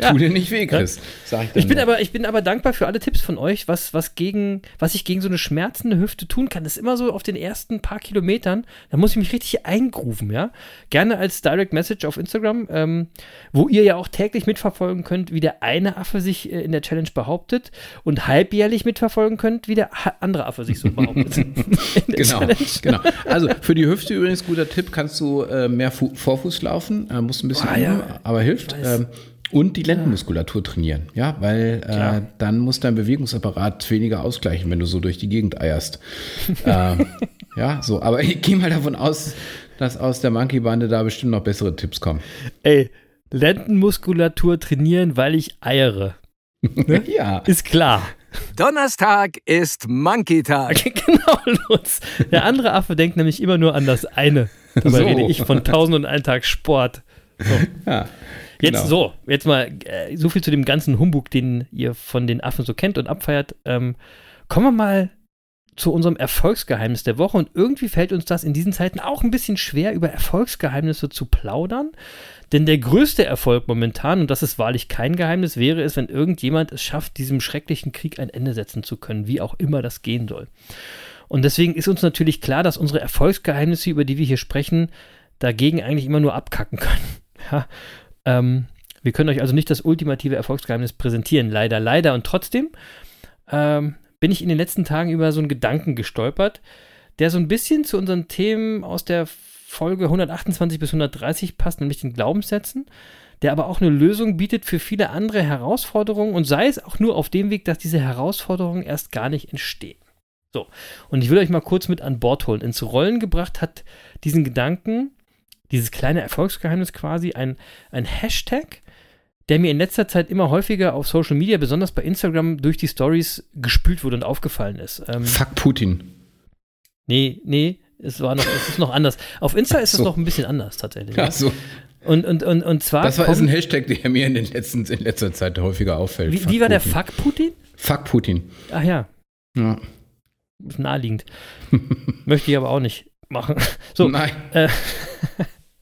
Ja. Tu dir nicht weh, Chris. Sag ich Ich bin, nur. aber, ich bin aber dankbar für alle Tipps von euch, was, was, gegen, was ich gegen so eine schmerzende Hüfte tun kann. Das ist immer so auf den ersten paar Kilometern, da muss ich mich richtig eingrufen, ja. Gerne als Direct Message auf Instagram, ähm, wo ihr ja auch täglich mitverfolgen könnt, wie der eine Affe sich äh, in der Challenge behauptet und halbjährlich mitverfolgen könnt, wie der andere Affe sich so behauptet. <laughs> Genau, Challenge. genau. Also für die Hüfte übrigens guter Tipp, kannst du äh, mehr Fu Vorfuß laufen, äh, musst ein bisschen Ah, ja. üben, aber hilft. Ähm, und die Lendenmuskulatur trainieren, ja, weil äh, dann muss dein Bewegungsapparat weniger ausgleichen, wenn du so durch die Gegend eierst. <laughs> ähm, ja, so, aber ich gehe mal davon aus, dass aus der Monkey-Bande da bestimmt noch bessere Tipps kommen. Ey, Lendenmuskulatur trainieren, weil ich eiere. <laughs> ja, Ist klar. Donnerstag ist Monkey-Tag. <laughs> genau, Lutz. Der andere Affe denkt nämlich immer nur an das eine. Dabei So. rede ich von 1000 und einen Tag Sport. <laughs> ja. Jetzt Genau. so, jetzt mal äh, so viel zu dem ganzen Humbug, den ihr von den Affen so kennt und abfeiert. Ähm, kommen wir mal zu unserem Erfolgsgeheimnis der Woche. Und irgendwie fällt uns das in diesen Zeiten auch ein bisschen schwer, über Erfolgsgeheimnisse zu plaudern. Denn der größte Erfolg momentan, und das ist wahrlich kein Geheimnis, wäre es, wenn irgendjemand es schafft, diesem schrecklichen Krieg ein Ende setzen zu können, wie auch immer das gehen soll. Und deswegen ist uns natürlich klar, dass unsere Erfolgsgeheimnisse, über die wir hier sprechen, dagegen eigentlich immer nur abkacken können. Ja, ähm, wir können euch also nicht das ultimative Erfolgsgeheimnis präsentieren, leider, leider. Und trotzdem ähm, bin ich in den letzten Tagen über so einen Gedanken gestolpert, der so ein bisschen zu unseren Themen aus der Folge 128 bis 130 passt, nämlich den Glaubenssätzen, der aber auch eine Lösung bietet für viele andere Herausforderungen und sei es auch nur auf dem Weg, dass diese Herausforderungen erst gar nicht entstehen. So, und ich will euch mal kurz mit an Bord holen. Ins Rollen gebracht hat diesen Gedanken, dieses kleine Erfolgsgeheimnis quasi, ein, ein Hashtag, der mir in letzter Zeit immer häufiger auf Social Media, besonders bei Instagram, durch die Stories gespült wurde und aufgefallen ist. Ähm, Fuck Putin. Nee, nee, es war noch, es ist noch anders. Auf Insta ist so. es noch ein bisschen anders tatsächlich. Ach so. Und, und, und, und zwar. Das war kommt, ein Hashtag, der mir in, den letzten, in letzter Zeit häufiger auffällt. Wie, wie war der Fuck Putin? Fuck Putin. Ach ja. Ja. Naheliegend. Möchte ich aber auch nicht machen. So, Nein. Äh,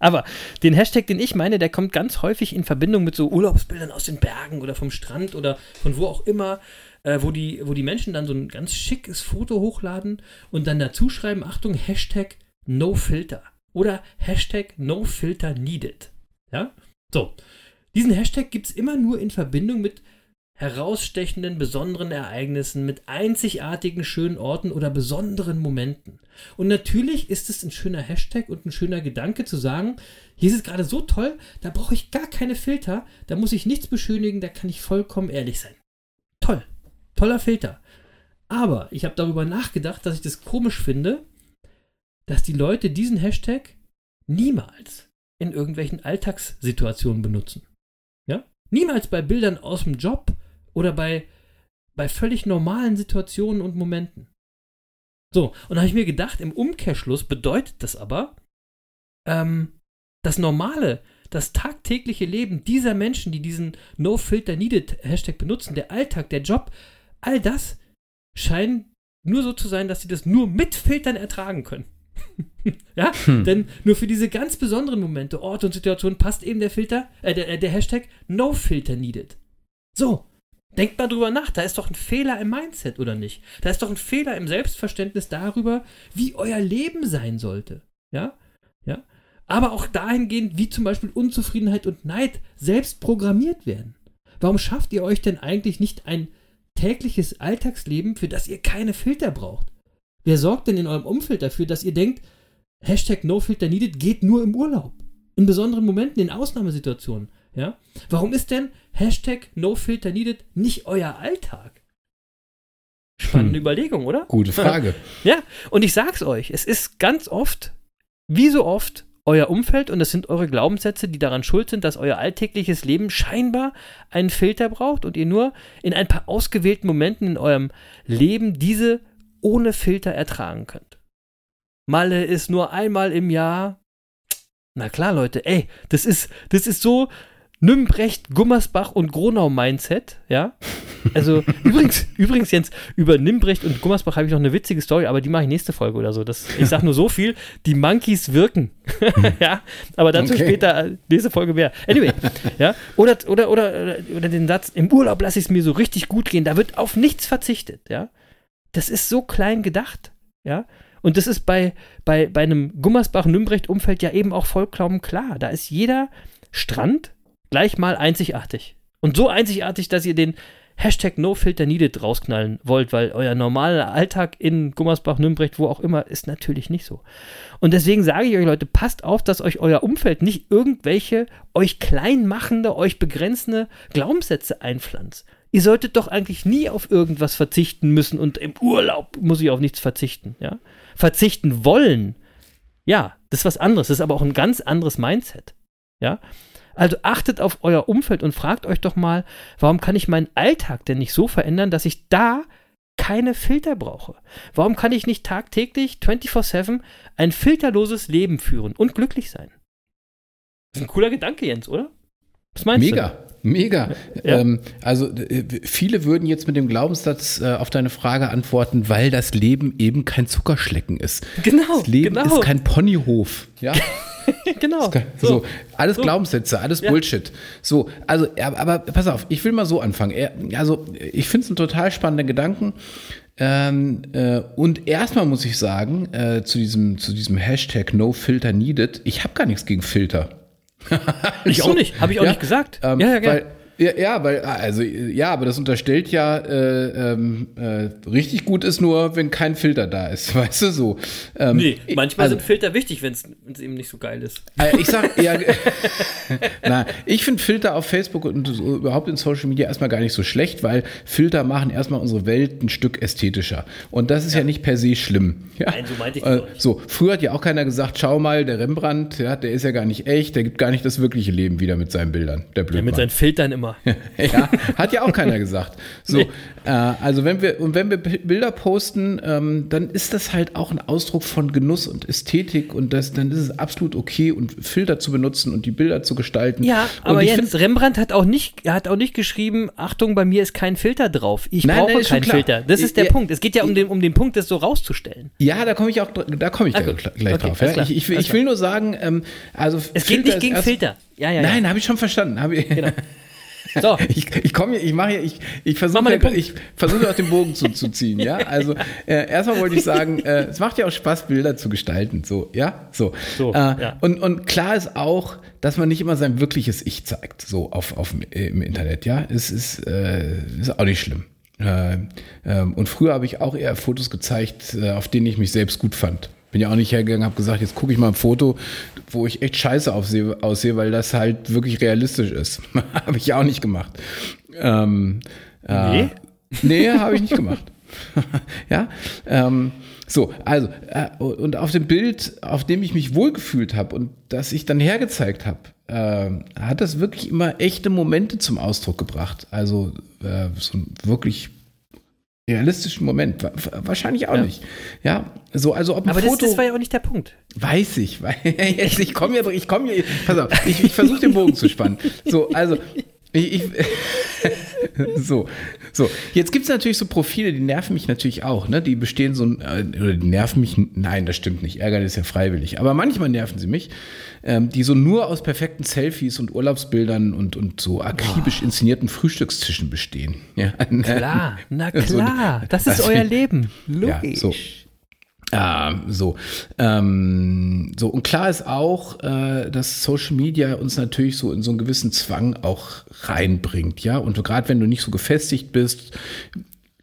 aber den Hashtag, den ich meine, der kommt ganz häufig in Verbindung mit so Urlaubsbildern aus den Bergen oder vom Strand oder von wo auch immer äh, wo, die, wo die Menschen dann so ein ganz schickes Foto hochladen und dann dazu schreiben, Achtung, Hashtag NoFilter oder Hashtag NoFilterNeeded. Ja? So, diesen Hashtag gibt es immer nur in Verbindung mit herausstechenden, besonderen Ereignissen, mit einzigartigen, schönen Orten oder besonderen Momenten. Und natürlich ist es ein schöner Hashtag und ein schöner Gedanke zu sagen, hier ist es gerade so toll, da brauche ich gar keine Filter, da muss ich nichts beschönigen, da kann ich vollkommen ehrlich sein. Toll. Toller Filter. Aber ich habe darüber nachgedacht, dass ich das komisch finde, dass die Leute diesen Hashtag niemals in irgendwelchen Alltagssituationen benutzen. Ja? Niemals bei Bildern aus dem Job oder bei, bei völlig normalen Situationen und Momenten. So, und da habe ich mir gedacht, im Umkehrschluss bedeutet das aber, ähm, das normale, das tagtägliche Leben dieser Menschen, die diesen No Filter Needed Hashtag benutzen, der Alltag, der Job, all das scheint nur so zu sein, dass sie das nur mit Filtern ertragen können. <laughs> ja, hm. denn nur für diese ganz besonderen Momente, Ort und Situation passt eben der Filter, äh, der, äh, der Hashtag No Filter Needed. So, denkt mal drüber nach, da ist doch ein Fehler im Mindset, oder nicht? Da ist doch ein Fehler im Selbstverständnis darüber, wie euer Leben sein sollte. Ja, ja. Aber auch dahingehend, wie zum Beispiel Unzufriedenheit und Neid selbst programmiert werden. Warum schafft ihr euch denn eigentlich nicht ein tägliches Alltagsleben, für das ihr keine Filter braucht? Wer sorgt denn in eurem Umfeld dafür, dass ihr denkt, Hashtag NoFilterNeeded geht nur im Urlaub? In besonderen Momenten, in Ausnahmesituationen. Ja? Warum ist denn Hashtag NoFilterNeeded nicht euer Alltag? Spannende hm. Überlegung, oder? Gute <laughs> Frage. ja, und ich sag's euch, es ist ganz oft, wie so oft, euer Umfeld und das sind eure Glaubenssätze, die daran schuld sind, dass euer alltägliches Leben scheinbar einen Filter braucht und ihr nur in ein paar ausgewählten Momenten in eurem Leben diese ohne Filter ertragen könnt. Malle ist nur einmal im Jahr. Na klar, Leute, ey, das ist, das ist so, Nümbrecht, Gummersbach und Gronau Mindset, ja. Also <laughs> übrigens, übrigens Jens, über Nimbrecht und Gummersbach habe ich noch eine witzige Story, aber die mache ich nächste Folge oder so. Das, ich sage nur so viel, die Monkeys wirken. <laughs> ja, aber dazu okay. später nächste Folge mehr. Anyway, ja, oder, oder, oder, oder den Satz, im Urlaub lasse ich es mir so richtig gut gehen, da wird auf nichts verzichtet, ja. Das ist so klein gedacht, ja. Und das ist bei, bei, bei einem Gummersbach-Nümbrecht-Umfeld ja eben auch vollkommen klar. Da ist jeder Strand gleich mal einzigartig. Und so einzigartig, dass ihr den Hashtag NoFilterNeeded rausknallen wollt, weil euer normaler Alltag in Gummersbach, Nürnberg, wo auch immer, ist natürlich nicht so. Und deswegen sage ich euch, Leute, passt auf, dass euch euer Umfeld nicht irgendwelche euch klein machende, euch begrenzende Glaubenssätze einpflanzt. Ihr solltet doch eigentlich nie auf irgendwas verzichten müssen und im Urlaub muss ich auf nichts verzichten, ja? Verzichten wollen, ja, das ist was anderes, das ist aber auch ein ganz anderes Mindset, ja? Also achtet auf euer Umfeld und fragt euch doch mal, warum kann ich meinen Alltag denn nicht so verändern, dass ich da keine Filter brauche? Warum kann ich nicht tagtäglich 24/7 ein filterloses Leben führen und glücklich sein? Das ist ein cooler Gedanke, Jens, oder? Was meinst Mega. du? Mega. Ja. Ähm, also äh, viele würden jetzt mit dem Glaubenssatz äh, auf deine Frage antworten, weil das Leben eben kein Zuckerschlecken ist. Genau. Das Leben genau. ist kein Ponyhof. Ja. <laughs> genau. So, so alles so. Glaubenssätze, alles ja. Bullshit. So, also, aber, aber, pass auf, ich will mal so anfangen. Also, ich finde es einen total spannenden Gedanken. Ähm, äh, und erstmal muss ich sagen, äh, zu, diesem, zu diesem Hashtag No Filter Needed, ich habe gar nichts gegen Filter. <laughs> ich auch nicht, habe ich auch ja? nicht gesagt. Ähm, ja, ja, weil, Ja, ja, weil, also, ja, aber das unterstellt ja, äh, ähm, äh, richtig gut ist nur, wenn kein Filter da ist, <laughs> weißt du so. Ähm, nee, manchmal also, sind Filter wichtig, wenn es eben nicht so geil ist. <laughs> Äh, ich sag, ja, <laughs> na, ich finde Filter auf Facebook und so, überhaupt in Social Media erstmal gar nicht so schlecht, weil Filter machen erstmal unsere Welt ein Stück ästhetischer. Und das ist ja, ja nicht per se schlimm. Ja? Nein, so meinte ich äh, So, früher hat ja auch keiner gesagt, schau mal, der Rembrandt, ja, der ist ja gar nicht echt, der gibt gar nicht das wirkliche Leben wieder mit seinen Bildern, der Blödmann. Ja, mit seinen Filtern immer immer. <laughs> ja, hat ja auch keiner gesagt. So, nee. äh, also wenn wir und wenn wir Bilder posten, ähm, dann ist das halt auch ein Ausdruck von Genuss und Ästhetik und das, dann ist es absolut okay und Filter zu benutzen und die Bilder zu gestalten. Ja, aber Jens Rembrandt hat auch nicht, hat auch nicht geschrieben, Achtung, bei mir ist kein Filter drauf. Ich nein, brauche nein, keinen Filter. Das ist der ja, Punkt. Es geht ja um den, um den Punkt, das so rauszustellen. Ja, da komme ich auch, da komme ich ah, gleich okay, drauf. Ja. Ich, ich, ich, will nur sagen, ähm, also es Filter geht nicht gegen Filter. Ja, ja, Nein, habe ich schon verstanden. Ich, genau. <laughs> So. <laughs> Ich, ich komme ich mache ich, ich versuche ich versuche auch den Bogen zu, zu ziehen, ja. Also äh, erstmal wollte ich sagen, <laughs> äh, es macht ja auch Spaß, Bilder zu gestalten, so, ja, so. so äh, ja. Und, und klar ist auch, dass man nicht immer sein wirkliches Ich zeigt, so auf, auf im Internet, ja. Es ist, äh, ist auch nicht schlimm. Äh, ähm, und früher habe ich auch eher Fotos gezeigt, äh, auf denen ich mich selbst gut fand. Bin ja auch nicht hergegangen, habe gesagt, jetzt gucke ich mal ein Foto, wo ich echt scheiße aussehe, aussehe weil das halt wirklich realistisch ist. <laughs> habe ich ja auch nicht gemacht. Ähm, äh, nee? Nee, habe ich nicht gemacht. <laughs> ja, ähm, so, also, äh, und auf dem Bild, auf dem ich mich wohlgefühlt habe und das ich dann hergezeigt habe, äh, hat das wirklich immer echte Momente zum Ausdruck gebracht. Also äh, so ein wirklich realistischen Moment. Wahrscheinlich auch ja. nicht. Ja, so, also ob ein Aber Foto. Das, das war ja auch nicht der Punkt. Weiß ich. <laughs> Weil, ich komme ja, ich komme pass auf, ich, ich versuche den Bogen zu spannen. So, also, ich, ich <laughs> so, so. Jetzt gibt es natürlich so Profile, die nerven mich natürlich auch, ne? Die bestehen so, äh, oder die nerven mich, nein, das stimmt nicht. Ärger ist ja freiwillig. Aber manchmal nerven sie mich ähm, die so nur aus perfekten Selfies und Urlaubsbildern und, und so akribisch inszenierten Frühstückstischen bestehen. Ja. <laughs> Klar, na klar, das ist euer Leben. Logisch. Ja, so. Ah, so. Ähm, so, und klar ist auch, äh, dass Social Media uns natürlich so in so einen gewissen Zwang auch reinbringt, ja. Und gerade wenn du nicht so gefestigt bist,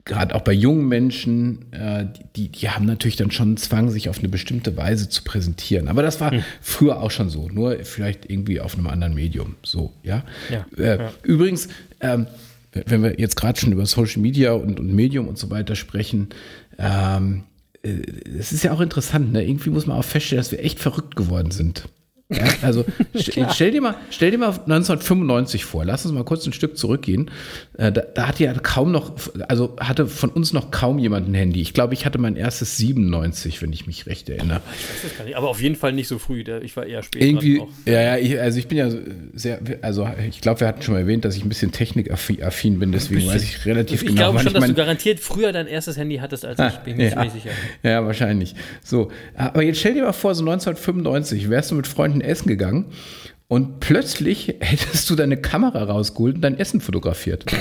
gerade auch bei jungen Menschen, äh, die, die haben natürlich dann schon einen Zwang, sich auf eine bestimmte Weise zu präsentieren. Aber das war hm. früher auch schon so, nur vielleicht irgendwie auf einem anderen Medium. So, ja. ja, äh, ja. Übrigens, ähm, wenn wir jetzt gerade schon über Social Media und, und Medium und so weiter sprechen, ähm, äh, es ist ja auch interessant, ne? irgendwie muss man auch feststellen, dass wir echt verrückt geworden sind. Ja, also <laughs> stell dir, mal, stell dir mal 1995 vor, lass uns mal kurz ein Stück zurückgehen. Äh, da, da hatte ja kaum noch, also hatte von uns noch kaum jemand ein Handy. Ich glaube, ich hatte mein erstes 97, wenn ich mich recht erinnere. Ich weiß das gar nicht, aber auf jeden Fall nicht so früh. Ich war eher spät. Irgendwie, ja, ja, ich, also ich bin ja sehr, also ich glaube, wir hatten schon mal erwähnt, dass ich ein bisschen technikaffin bin, deswegen weiß ich relativ ich genau. Ich glaube schon, dass du garantiert früher dein erstes Handy hattest, als ah, ich, bin mir ja, ziemlich sicher. Ja, wahrscheinlich. So, aber jetzt stell dir mal vor, so 1995 wärst du mit Freunden essen gegangen und plötzlich <laughs> hättest du deine Kamera rausgeholt und dein Essen fotografiert. <laughs>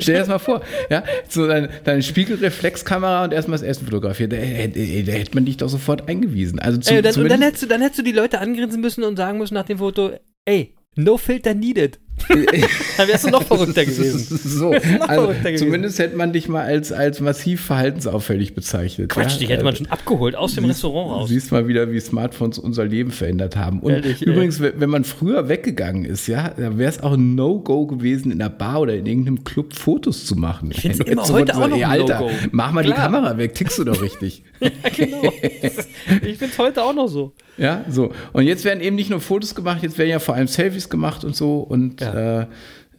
Stell dir das mal vor, ja, so deine, deine Spiegelreflexkamera und erstmal das Essen fotografiert. Da, hätte man dich doch sofort eingewiesen. Also zu, ey, dann, dann, hättest du, dann hättest du die Leute angrinsen müssen und sagen müssen nach dem Foto, ey, no filter needed. <laughs> Dann wärst du noch verrückter gewesen. <laughs> So, also verrückter zumindest gewesen. hätte man dich mal als, als massiv verhaltensauffällig bezeichnet. Quatsch, ja? dich hätte man schon abgeholt aus dem siehst, Restaurant raus. Siehst mal wieder, wie Smartphones unser Leben verändert haben. Und Ehrlich, übrigens, ey. wenn man früher weggegangen ist, ja, da wäre es auch ein No-Go gewesen, in der Bar oder in irgendeinem Club Fotos zu machen. Ich finde es immer heute auch noch ein Alter, No-Go. Mach mal Klar. die Kamera weg, tickst du doch richtig. <laughs> ja, genau. ich finde es heute auch noch so. Ja, so. Und jetzt werden eben nicht nur Fotos gemacht, jetzt werden ja vor allem Selfies gemacht und so. Und ja. äh,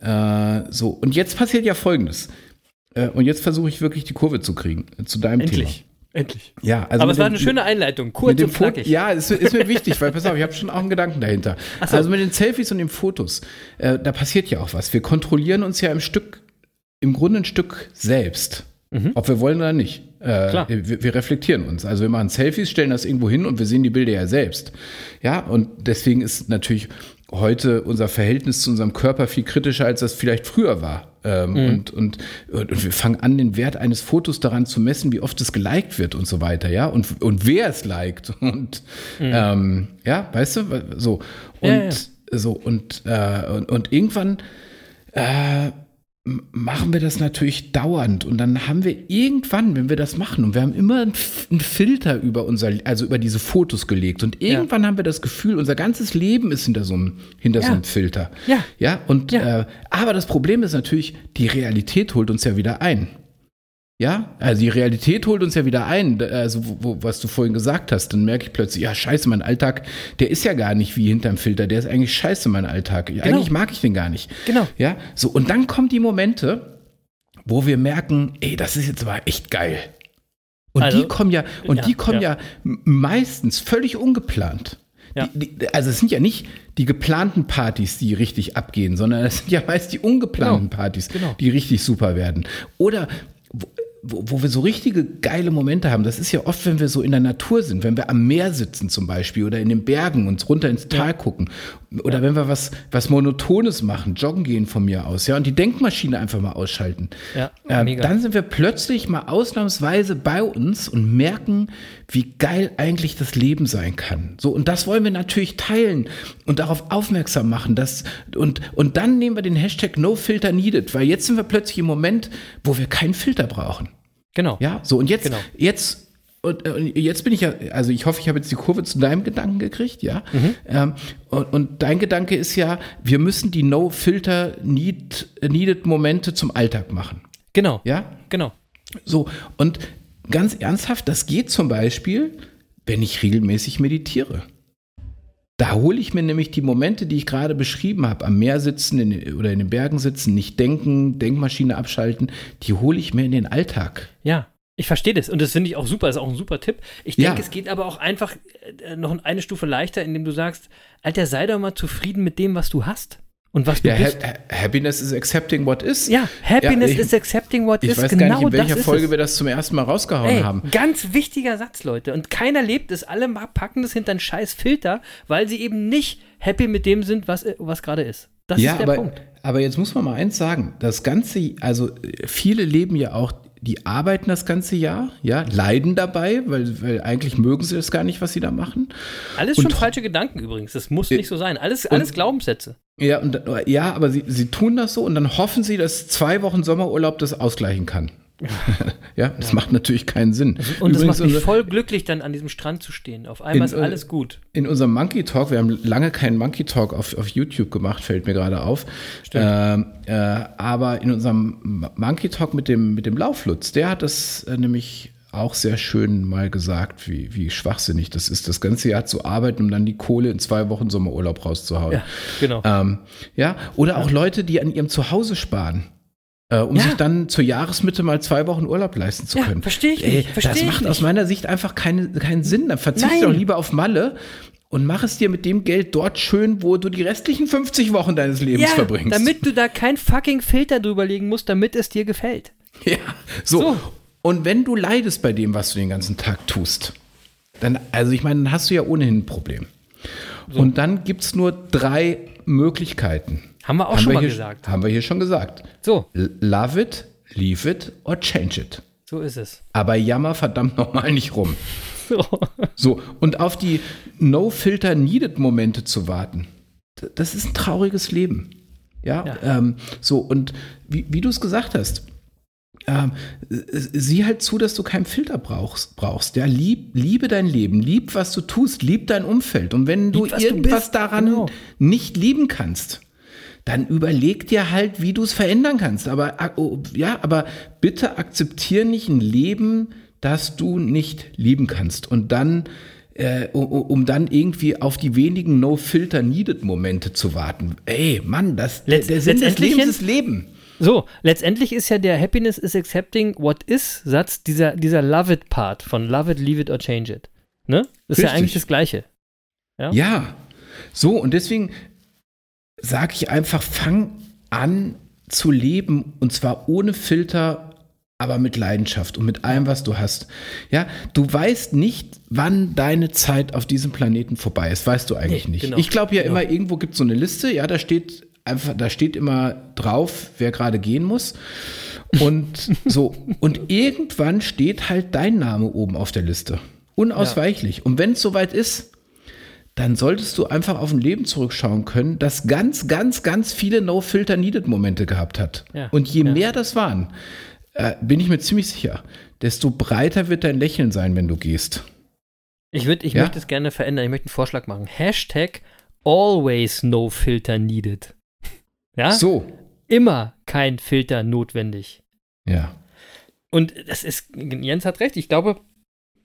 äh, so. Und jetzt passiert ja Folgendes. Äh, und jetzt versuche ich wirklich die Kurve zu kriegen zu deinem Endlich. Thema. Endlich. Ja, also Aber es war eine schöne Einleitung, kurz und knackig. Ja, ist, ist mir wichtig, weil pass auf, ich habe schon auch einen Gedanken dahinter. So. Also mit den Selfies und den Fotos, äh, da passiert ja auch was. Wir kontrollieren uns ja im Stück, im Grunde ein Stück selbst. Mhm. Ob wir wollen oder nicht. Äh, wir, wir, reflektieren uns. Also wir machen Selfies, stellen das irgendwo hin und wir sehen die Bilder ja selbst. Ja, und deswegen ist natürlich heute unser Verhältnis zu unserem Körper viel kritischer, als das vielleicht früher war. Ähm, mhm. und, und, und wir fangen an, den Wert eines Fotos daran zu messen, wie oft es geliked wird und so weiter, ja, und, und wer es liked. <laughs> Und mhm. ähm, ja, weißt du, so. Und ja, ja So, und, äh, und, und irgendwann äh, machen wir das natürlich dauernd und dann haben wir irgendwann, wenn wir das machen, und wir haben immer einen Filter über unser, also über diese Fotos gelegt und irgendwann ja. haben wir das Gefühl, unser ganzes Leben ist hinter so einem, hinter ja. so einem Filter. Ja. Ja, und, ja. Äh, aber das Problem ist natürlich, die Realität holt uns ja wieder ein. Ja, also die Realität holt uns ja wieder ein, also wo, wo, was du vorhin gesagt hast, dann merke ich plötzlich, ja scheiße, mein Alltag, der ist ja gar nicht wie hinterm Filter, der ist eigentlich scheiße, mein Alltag. Genau. Eigentlich mag ich den gar nicht. Genau. Ja, so und dann kommen die Momente, wo wir merken, ey, das ist jetzt aber echt geil. Und also, die kommen ja, und ja, die kommen ja. ja meistens völlig ungeplant. Ja. Die, die, also es sind ja nicht die geplanten Partys, die richtig abgehen, sondern es sind ja meist die ungeplanten genau. Partys, genau. die richtig super werden. Oder wo, wo wir so richtige geile Momente haben, das ist ja oft, wenn wir so in der Natur sind, wenn wir am Meer sitzen zum Beispiel oder in den Bergen und runter ins Tal ja. gucken oder ja. wenn wir was, was Monotones machen, joggen gehen von mir aus, ja, und die Denkmaschine einfach mal ausschalten. Ja, ähm, dann sind wir plötzlich mal ausnahmsweise bei uns und merken, wie geil eigentlich das Leben sein kann. So, und das wollen wir natürlich teilen und darauf aufmerksam machen. Dass, und, und dann nehmen wir den Hashtag NoFilterNeeded, weil jetzt sind wir plötzlich im Moment, wo wir keinen Filter brauchen. Genau. Ja, so und jetzt, genau. jetzt und, und, jetzt bin ich ja, also ich hoffe, ich habe jetzt die Kurve zu deinem Gedanken gekriegt, ja. Mhm. Ähm, und, und, dein Gedanke ist ja, wir müssen die No-Filter-Needed-Momente zum Alltag machen. Genau. Ja? Genau. So, und ganz ernsthaft, das geht zum Beispiel, wenn ich regelmäßig meditiere. Da hole ich mir nämlich die Momente, die ich gerade beschrieben habe, am Meer sitzen in, oder in den Bergen sitzen, nicht denken, Denkmaschine abschalten, die hole ich mir in den Alltag. Ja, ich verstehe das und das finde ich auch super, das ist auch ein super Tipp. Ich denke, ja. es geht aber auch einfach äh, noch eine Stufe leichter, indem du sagst, Alter, sei doch mal zufrieden mit dem, was du hast. Und was du ja, bist. Ha happiness is accepting what is. Ja, Happiness ja, ich, is accepting what ich is. Ich weiß genau gar nicht, in welcher Folge wir das zum ersten Mal rausgehauen Ey, haben. Ganz wichtiger Satz, Leute. Und keiner lebt es. Alle packen das hinter einen scheiß Filter, weil sie eben nicht happy mit dem sind, was, was gerade ist. Das ja, ist der aber, Punkt. Aber jetzt muss man mal eins sagen. Das Ganze, also viele leben ja auch die arbeiten das ganze Jahr, ja, leiden dabei, weil, weil eigentlich mögen sie das gar nicht, was sie da machen. Alles und schon falsche Gedanken übrigens. Das muss nicht so sein. Alles, alles und, Glaubenssätze. Ja, und, ja, aber sie, sie tun das so und dann hoffen sie, dass zwei Wochen Sommerurlaub das ausgleichen kann. <laughs> ja, das ja. macht natürlich keinen Sinn. Und es macht mich voll glücklich, dann an diesem Strand zu stehen. Auf einmal in, ist alles gut. In unserem Monkey Talk, wir haben lange keinen Monkey Talk auf, auf YouTube gemacht, fällt mir gerade auf. Äh, äh, aber in unserem Monkey Talk mit dem, mit dem Lauflutz, der hat das äh, nämlich auch sehr schön mal gesagt, wie, wie schwachsinnig das ist, das ganze Jahr zu arbeiten, um dann die Kohle in zwei Wochen Sommerurlaub rauszuhauen. Ja, genau. Ähm, ja, oder auch Leute, die an ihrem Zuhause sparen um ja. sich dann zur Jahresmitte mal zwei Wochen Urlaub leisten zu können. Ja, verstehe ich nicht. Versteh das macht nicht. aus meiner Sicht einfach keine, keinen Sinn. Dann verzichte doch lieber auf Malle und mach es dir mit dem Geld dort schön, wo du die restlichen 50 Wochen deines Lebens ja, verbringst. Damit du da kein fucking Filter drüber legen musst, damit es dir gefällt. Ja, so. so. Und wenn du leidest bei dem, was du den ganzen Tag tust, dann, also ich meine, dann hast du ja ohnehin ein Problem. So. Und dann gibt es nur drei Möglichkeiten. Haben wir auch haben schon wir mal hier, gesagt. Haben wir hier schon gesagt. So. Love it, leave it or change it. So ist es. Aber jammer verdammt nochmal nicht rum. <laughs> So. so. Und auf die No-Filter-Needed-Momente zu warten, das ist ein trauriges Leben. Ja, ja. Ähm, so. Und wie, wie du es gesagt hast, ähm, sieh halt zu, dass du keinen Filter brauchst. brauchst. Ja, lieb, liebe dein Leben, lieb, was du tust, lieb dein Umfeld. Und wenn du irgendwas du daran genau. nicht lieben kannst, dann überleg dir halt, wie du es verändern kannst. Aber oh, ja, aber bitte akzeptier nicht ein Leben, das du nicht lieben kannst. Und dann äh, um, um, dann irgendwie auf die wenigen No-Filter-Needed-Momente zu warten. Ey, Mann, das, Letz der Sinn des Lebens ist Leben. So, letztendlich ist ja der Happiness is accepting what is Satz dieser, dieser Love it Part von Love it, leave it or change it. Ne? Das ist ja eigentlich das Gleiche. Ja? ja. So, und deswegen sage ich einfach, fang an zu leben und zwar ohne Filter, aber mit Leidenschaft und mit allem, was du hast. Ja, du weißt nicht, wann deine Zeit auf diesem Planeten vorbei ist. Weißt du eigentlich nee, nicht. Genau, ich glaube ja genau. immer, irgendwo gibt es so eine Liste, ja, da steht einfach, da steht immer drauf, wer gerade gehen muss. Und <laughs> so, und irgendwann steht halt dein Name oben auf der Liste. Unausweichlich. Ja. Und wenn es soweit ist, dann solltest du einfach auf ein Leben zurückschauen können, das ganz, ganz, ganz viele No-Filter-Needed-Momente gehabt hat. Ja. Und je Ja. mehr das waren, äh, bin ich mir ziemlich sicher, desto breiter wird dein Lächeln sein, wenn du gehst. Ich, würd, ich möchte es gerne verändern. Ich möchte einen Vorschlag machen. Hashtag always no filter needed. Ja? So. Immer kein Filter notwendig. Ja. Und das ist, Jens hat recht, ich glaube,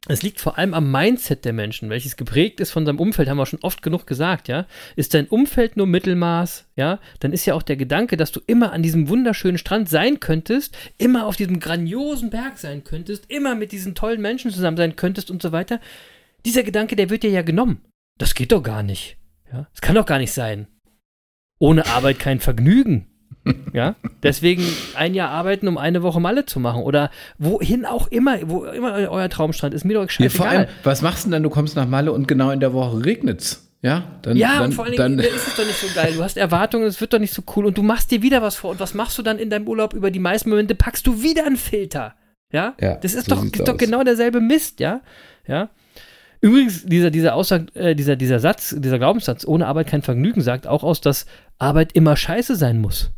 es liegt vor allem am Mindset der Menschen, welches geprägt ist von seinem Umfeld, haben wir schon oft genug gesagt, ja. Ist dein Umfeld nur Mittelmaß, ja, dann ist ja auch der Gedanke, dass du immer an diesem wunderschönen Strand sein könntest, immer auf diesem grandiosen Berg sein könntest, immer mit diesen tollen Menschen zusammen sein könntest und so weiter. Dieser Gedanke, der wird dir ja genommen. Das geht doch gar nicht. Ja, das kann doch gar nicht sein. Ohne Arbeit kein Vergnügen. Ja, deswegen ein Jahr arbeiten, um eine Woche Malle zu machen. Oder wohin auch immer, wo immer euer Traumstrand ist, mir doch Ja, vor allem, scheißegal. was machst du denn dann? Du kommst nach Malle und genau in der Woche regnet's. Ja, dann, Ja, dann, und vor allen Dingen dann, ist es doch nicht so geil. Du hast Erwartungen, es wird doch nicht so cool und du machst dir wieder was vor. Und was machst du dann in deinem Urlaub? Über die meisten Momente packst du wieder einen Filter. Ja, Ja, das ist so doch, ist doch genau derselbe Mist, ja. Ja. Übrigens, dieser, dieser Aussage, äh, dieser, dieser Satz, dieser Glaubenssatz, ohne Arbeit kein Vergnügen, sagt auch aus, dass Arbeit immer scheiße sein muss.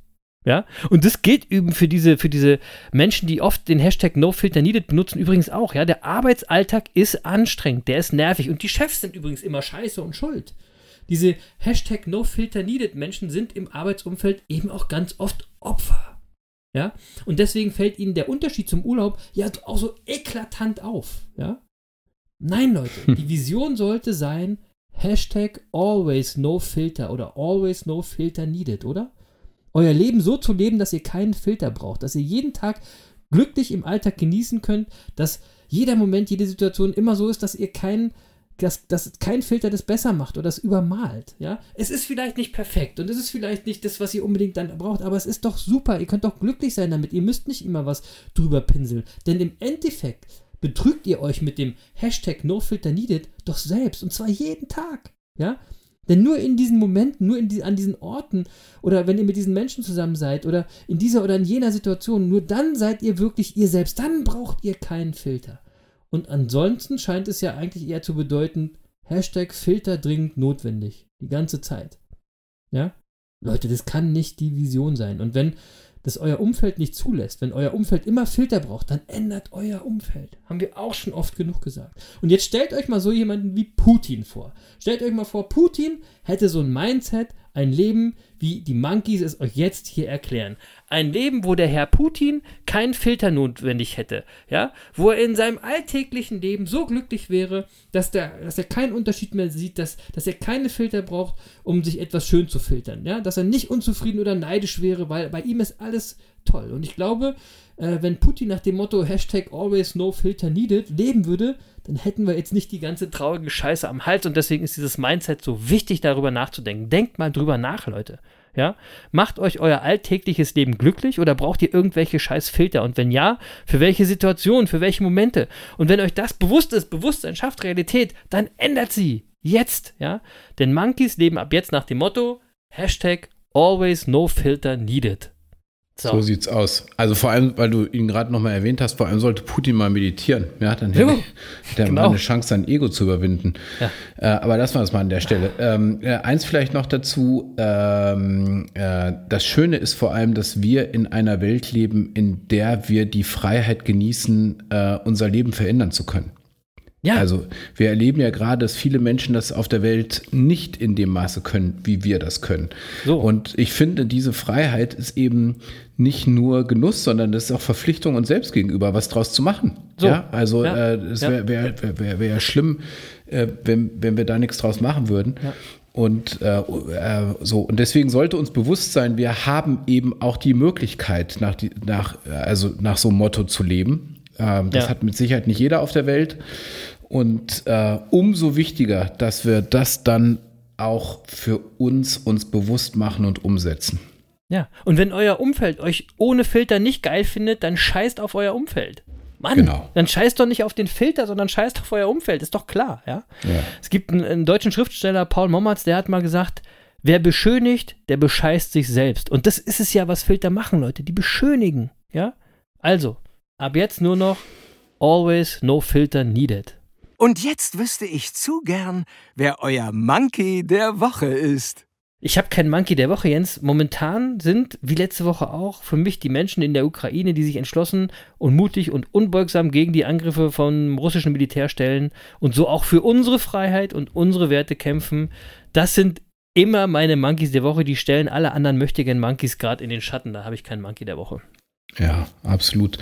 Ja, und das gilt eben für diese, für diese Menschen, die oft den Hashtag NoFilterNeeded benutzen, übrigens auch, ja. Der Arbeitsalltag ist anstrengend, der ist nervig und die Chefs sind übrigens immer scheiße und schuld. Diese Hashtag NoFilterNeeded Menschen sind im Arbeitsumfeld eben auch ganz oft Opfer. Ja, und deswegen fällt ihnen der Unterschied zum Urlaub ja auch so eklatant auf. Ja, nein, Leute, die Vision sollte sein, Hashtag always no filter oder always no filter needed, oder? Euer Leben so zu leben, dass ihr keinen Filter braucht, dass ihr jeden Tag glücklich im Alltag genießen könnt, dass jeder Moment, jede Situation immer so ist, dass ihr keinen dass, dass kein Filter das besser macht oder das übermalt. Ja? Es ist vielleicht nicht perfekt und es ist vielleicht nicht das, was ihr unbedingt dann braucht, aber es ist doch super. Ihr könnt doch glücklich sein damit. Ihr müsst nicht immer was drüber pinseln. Denn im Endeffekt betrügt ihr euch mit dem Hashtag NoFilterNeeded doch selbst und zwar jeden Tag. Ja? Denn nur in diesen Momenten, nur die, an diesen Orten oder wenn ihr mit diesen Menschen zusammen seid oder in dieser oder in jener Situation, nur dann seid ihr wirklich ihr selbst. Dann braucht ihr keinen Filter. Und ansonsten scheint es ja eigentlich eher zu bedeuten, Hashtag Filter dringend notwendig. Die ganze Zeit. Ja? Leute, das kann nicht die Vision sein. Und wenn das euer Umfeld nicht zulässt, wenn euer Umfeld immer Filter braucht, dann ändert euer Umfeld. Haben wir auch schon oft genug gesagt. Und jetzt stellt euch mal so jemanden wie Putin vor. Stellt euch mal vor, Putin hätte so ein Mindset, ein Leben, wie die Monkeys es euch jetzt hier erklären. Ein Leben, wo der Herr Putin keinen Filter notwendig hätte, ja, wo er in seinem alltäglichen Leben so glücklich wäre, dass, der, dass er keinen Unterschied mehr sieht, dass, dass er keine Filter braucht, um sich etwas schön zu filtern, ja, dass er nicht unzufrieden oder neidisch wäre, weil bei ihm ist alles toll. Und ich glaube, äh, wenn Putin nach dem Motto Hashtag always no filter needed leben würde, dann hätten wir jetzt nicht die ganze traurige Scheiße am Hals und deswegen ist dieses Mindset so wichtig, darüber nachzudenken. Denkt mal drüber nach, Leute. Ja? Macht euch euer alltägliches Leben glücklich oder braucht ihr irgendwelche scheiß Filter? Und wenn ja, für welche Situationen, für welche Momente? Und wenn euch das bewusst ist, Bewusstsein schafft Realität, dann ändert sie. Jetzt, ja? Denn Monkeys leben ab jetzt nach dem Motto Hashtag always no filter needed. So sieht's aus. Also vor allem, weil du ihn gerade nochmal erwähnt hast, vor allem sollte Putin mal meditieren. Ja, dann hätte, Jo, hätte er genau. mal eine Chance, sein Ego zu überwinden. Ja. Äh, aber das war es mal an der Stelle. Ähm, äh, eins vielleicht noch dazu. Ähm, äh, das Schöne ist vor allem, dass wir in einer Welt leben, in der wir die Freiheit genießen, äh, unser Leben verändern zu können. Ja, Also wir erleben ja gerade, dass viele Menschen das auf der Welt nicht in dem Maße können, wie wir das können. So. Und ich finde, diese Freiheit ist eben nicht nur Genuss, sondern das ist auch Verpflichtung uns selbst gegenüber, was draus zu machen. So. Ja, also Ja. äh, es wäre wär, wär, wär, wär ja schlimm, äh, wenn, wenn wir da nichts draus machen würden. Ja. Und äh, äh, so, und deswegen sollte uns bewusst sein, wir haben eben auch die Möglichkeit, nach, die, nach, also nach so einem Motto zu leben. Ähm, das Ja. hat mit Sicherheit nicht jeder auf der Welt. Und äh, umso wichtiger, dass wir das dann auch für uns uns bewusst machen und umsetzen. Ja, und wenn euer Umfeld euch ohne Filter nicht geil findet, dann scheißt auf euer Umfeld. Mann, Genau. dann scheißt doch nicht auf den Filter, sondern scheißt auf euer Umfeld, ist doch klar, ja. Ja. Es gibt einen, einen deutschen Schriftsteller, Paul Mommertz, der hat mal gesagt, wer beschönigt, der bescheißt sich selbst. Und das ist es ja, was Filter machen, Leute, die beschönigen, ja. Also, ab jetzt nur noch always no filter needed. Und jetzt wüsste ich zu gern, wer euer Monkey der Woche ist. Ich habe keinen Monkey der Woche, Jens. Momentan sind, wie letzte Woche auch, für mich die Menschen in der Ukraine, die sich entschlossen und mutig und unbeugsam gegen die Angriffe vom russischen Militär stellen und so auch für unsere Freiheit und unsere Werte kämpfen. Das sind immer meine Monkeys der Woche. Die stellen alle anderen möchtigen Monkeys gerade in den Schatten. Da habe ich keinen Monkey der Woche. Ja, absolut.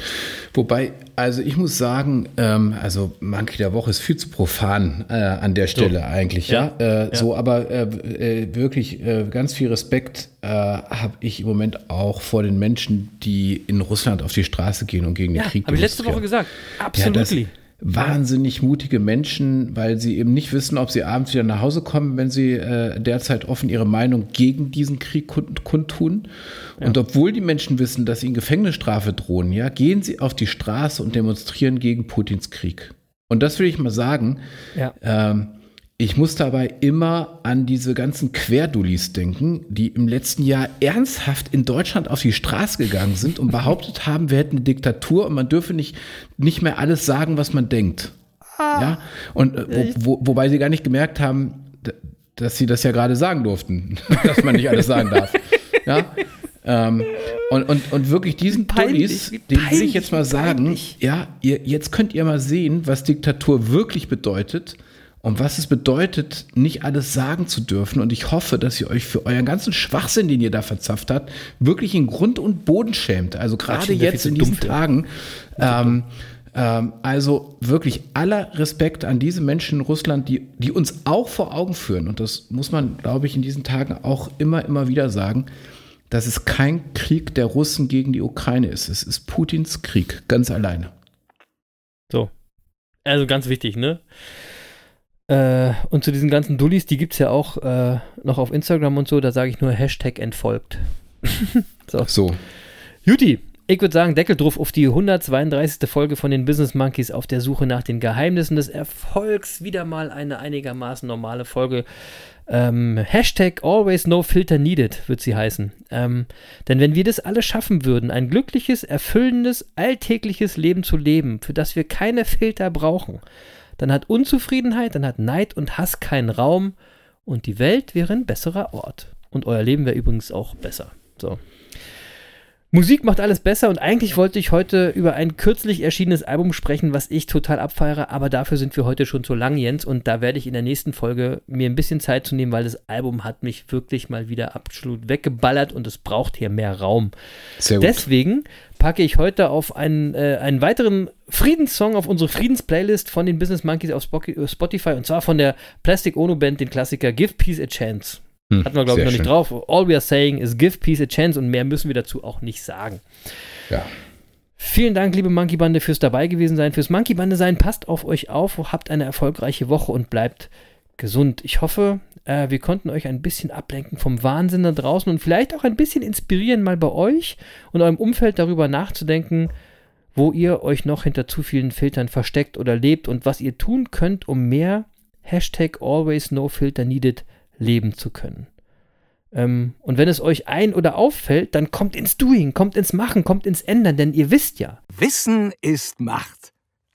Wobei, also ich muss sagen, ähm, also Monkey der Woche ist viel zu profan äh, an der Stelle so. eigentlich, ja. ja? Äh, ja. So, aber äh, äh wirklich äh, ganz viel Respekt äh, habe ich im Moment auch vor den Menschen, die in Russland auf die Straße gehen und gegen den ja, Krieg. Habe ich letzte Woche gesagt. Absolut. Ja, wahnsinnig mutige Menschen, weil sie eben nicht wissen, ob sie abends wieder nach Hause kommen, wenn sie äh, derzeit offen ihre Meinung gegen diesen Krieg kundtun. Ja. Und obwohl die Menschen wissen, dass ihnen Gefängnisstrafe drohen, ja, gehen sie auf die Straße und demonstrieren gegen Putins Krieg. Und das will ich mal sagen. Ja. Ähm, ich muss dabei immer an diese ganzen Querdullis denken, die im letzten Jahr ernsthaft in Deutschland auf die Straße gegangen sind und behauptet haben, wir hätten eine Diktatur und man dürfe nicht, nicht mehr alles sagen, was man denkt. Ah. Ja? Und äh, wo, wo, wobei sie gar nicht gemerkt haben, dass sie das ja gerade sagen durften, <laughs> dass man nicht alles sagen darf. Ja? Ähm, und, und, und wirklich diesen Dullis, den will ich jetzt mal sagen, ja, ihr, jetzt könnt ihr mal sehen, was Diktatur wirklich bedeutet und was es bedeutet, nicht alles sagen zu dürfen. Und ich hoffe, dass ihr euch für euren ganzen Schwachsinn, den ihr da verzapft habt, wirklich in Grund und Boden schämt. Also gerade jetzt in diesen dumpf, Tagen. Ähm, ähm, also wirklich aller Respekt an diese Menschen in Russland, die, die uns auch vor Augen führen. Und das muss man, glaube ich, in diesen Tagen auch immer, immer wieder sagen, dass es kein Krieg der Russen gegen die Ukraine ist. Es ist Putins Krieg, ganz alleine. So. Also ganz wichtig, ne? Äh, und zu diesen ganzen Dullis, die gibt es ja auch äh, noch auf Instagram und so, da sage ich nur Hashtag entfolgt. <laughs> so. so. Juti, ich würde sagen, Deckel drauf auf die 132. Folge von den Business Monkeys auf der Suche nach den Geheimnissen des Erfolgs. Wieder mal eine einigermaßen normale Folge. Ähm, Hashtag always no filter needed wird sie heißen. Ähm, denn wenn wir das alle schaffen würden, ein glückliches, erfüllendes, alltägliches Leben zu leben, für das wir keine Filter brauchen, dann hat Unzufriedenheit, dann hat Neid und Hass keinen Raum und die Welt wäre ein besserer Ort. Und euer Leben wäre übrigens auch besser. So. Musik macht alles besser und eigentlich wollte ich heute über ein kürzlich erschienenes Album sprechen, was ich total abfeiere, aber dafür sind wir heute schon zu lang, Jens, und da werde ich in der nächsten Folge mir ein bisschen Zeit zu nehmen, weil das Album hat mich wirklich mal wieder absolut weggeballert und es braucht hier mehr Raum. Sehr gut. Deswegen packe ich heute auf einen, äh, einen weiteren Friedenssong auf unsere Friedensplaylist von den Business Monkeys auf Spotify und zwar von der Plastic Ono Band, den Klassiker Give Peace a Chance. Hm, Hatten wir, glaube ich, noch schön. nicht drauf. All we are saying is give peace a chance und mehr müssen wir dazu auch nicht sagen. Ja. Vielen Dank, liebe Monkey Bande, fürs dabei gewesen sein, fürs Monkey Bande sein. Passt auf euch auf, habt eine erfolgreiche Woche und bleibt gesund. Ich hoffe, äh, wir konnten euch ein bisschen ablenken vom Wahnsinn da draußen und vielleicht auch ein bisschen inspirieren, mal bei euch und eurem Umfeld darüber nachzudenken, wo ihr euch noch hinter zu vielen Filtern versteckt oder lebt und was ihr tun könnt, um mehr Hashtag always no filter needed leben zu können. Ähm, und wenn es euch ein- oder auffällt, dann kommt ins Doing, kommt ins Machen, kommt ins Ändern, denn ihr wisst ja. Wissen ist Macht.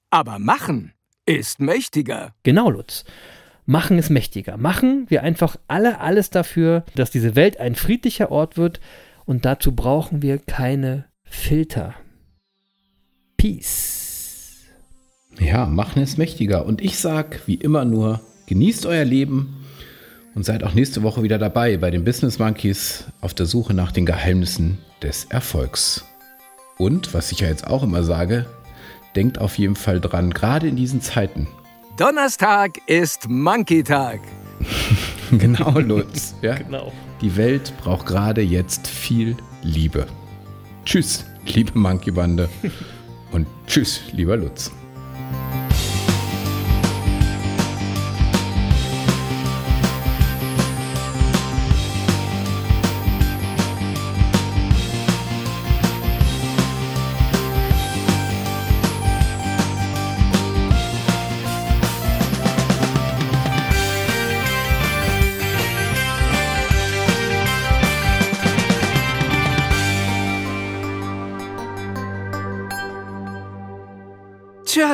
Aber Machen ist mächtiger. Genau, Lutz. Machen ist mächtiger. Machen wir einfach alle alles dafür, dass diese Welt ein friedlicher Ort wird und dazu brauchen wir keine Filter. Peace. Ja, machen ist mächtiger. Und ich sag wie immer nur, genießt euer Leben und seid auch nächste Woche wieder dabei bei den Business Monkeys auf der Suche nach den Geheimnissen des Erfolgs. Und, was ich ja jetzt auch immer sage, denkt auf jeden Fall dran, gerade in diesen Zeiten. Donnerstag ist Monkey-Tag. <laughs> genau, Lutz. <laughs> Ja? Genau. Die Welt braucht gerade jetzt viel Liebe. Tschüss, liebe Monkey-Bande. <laughs> Und tschüss, lieber Lutz.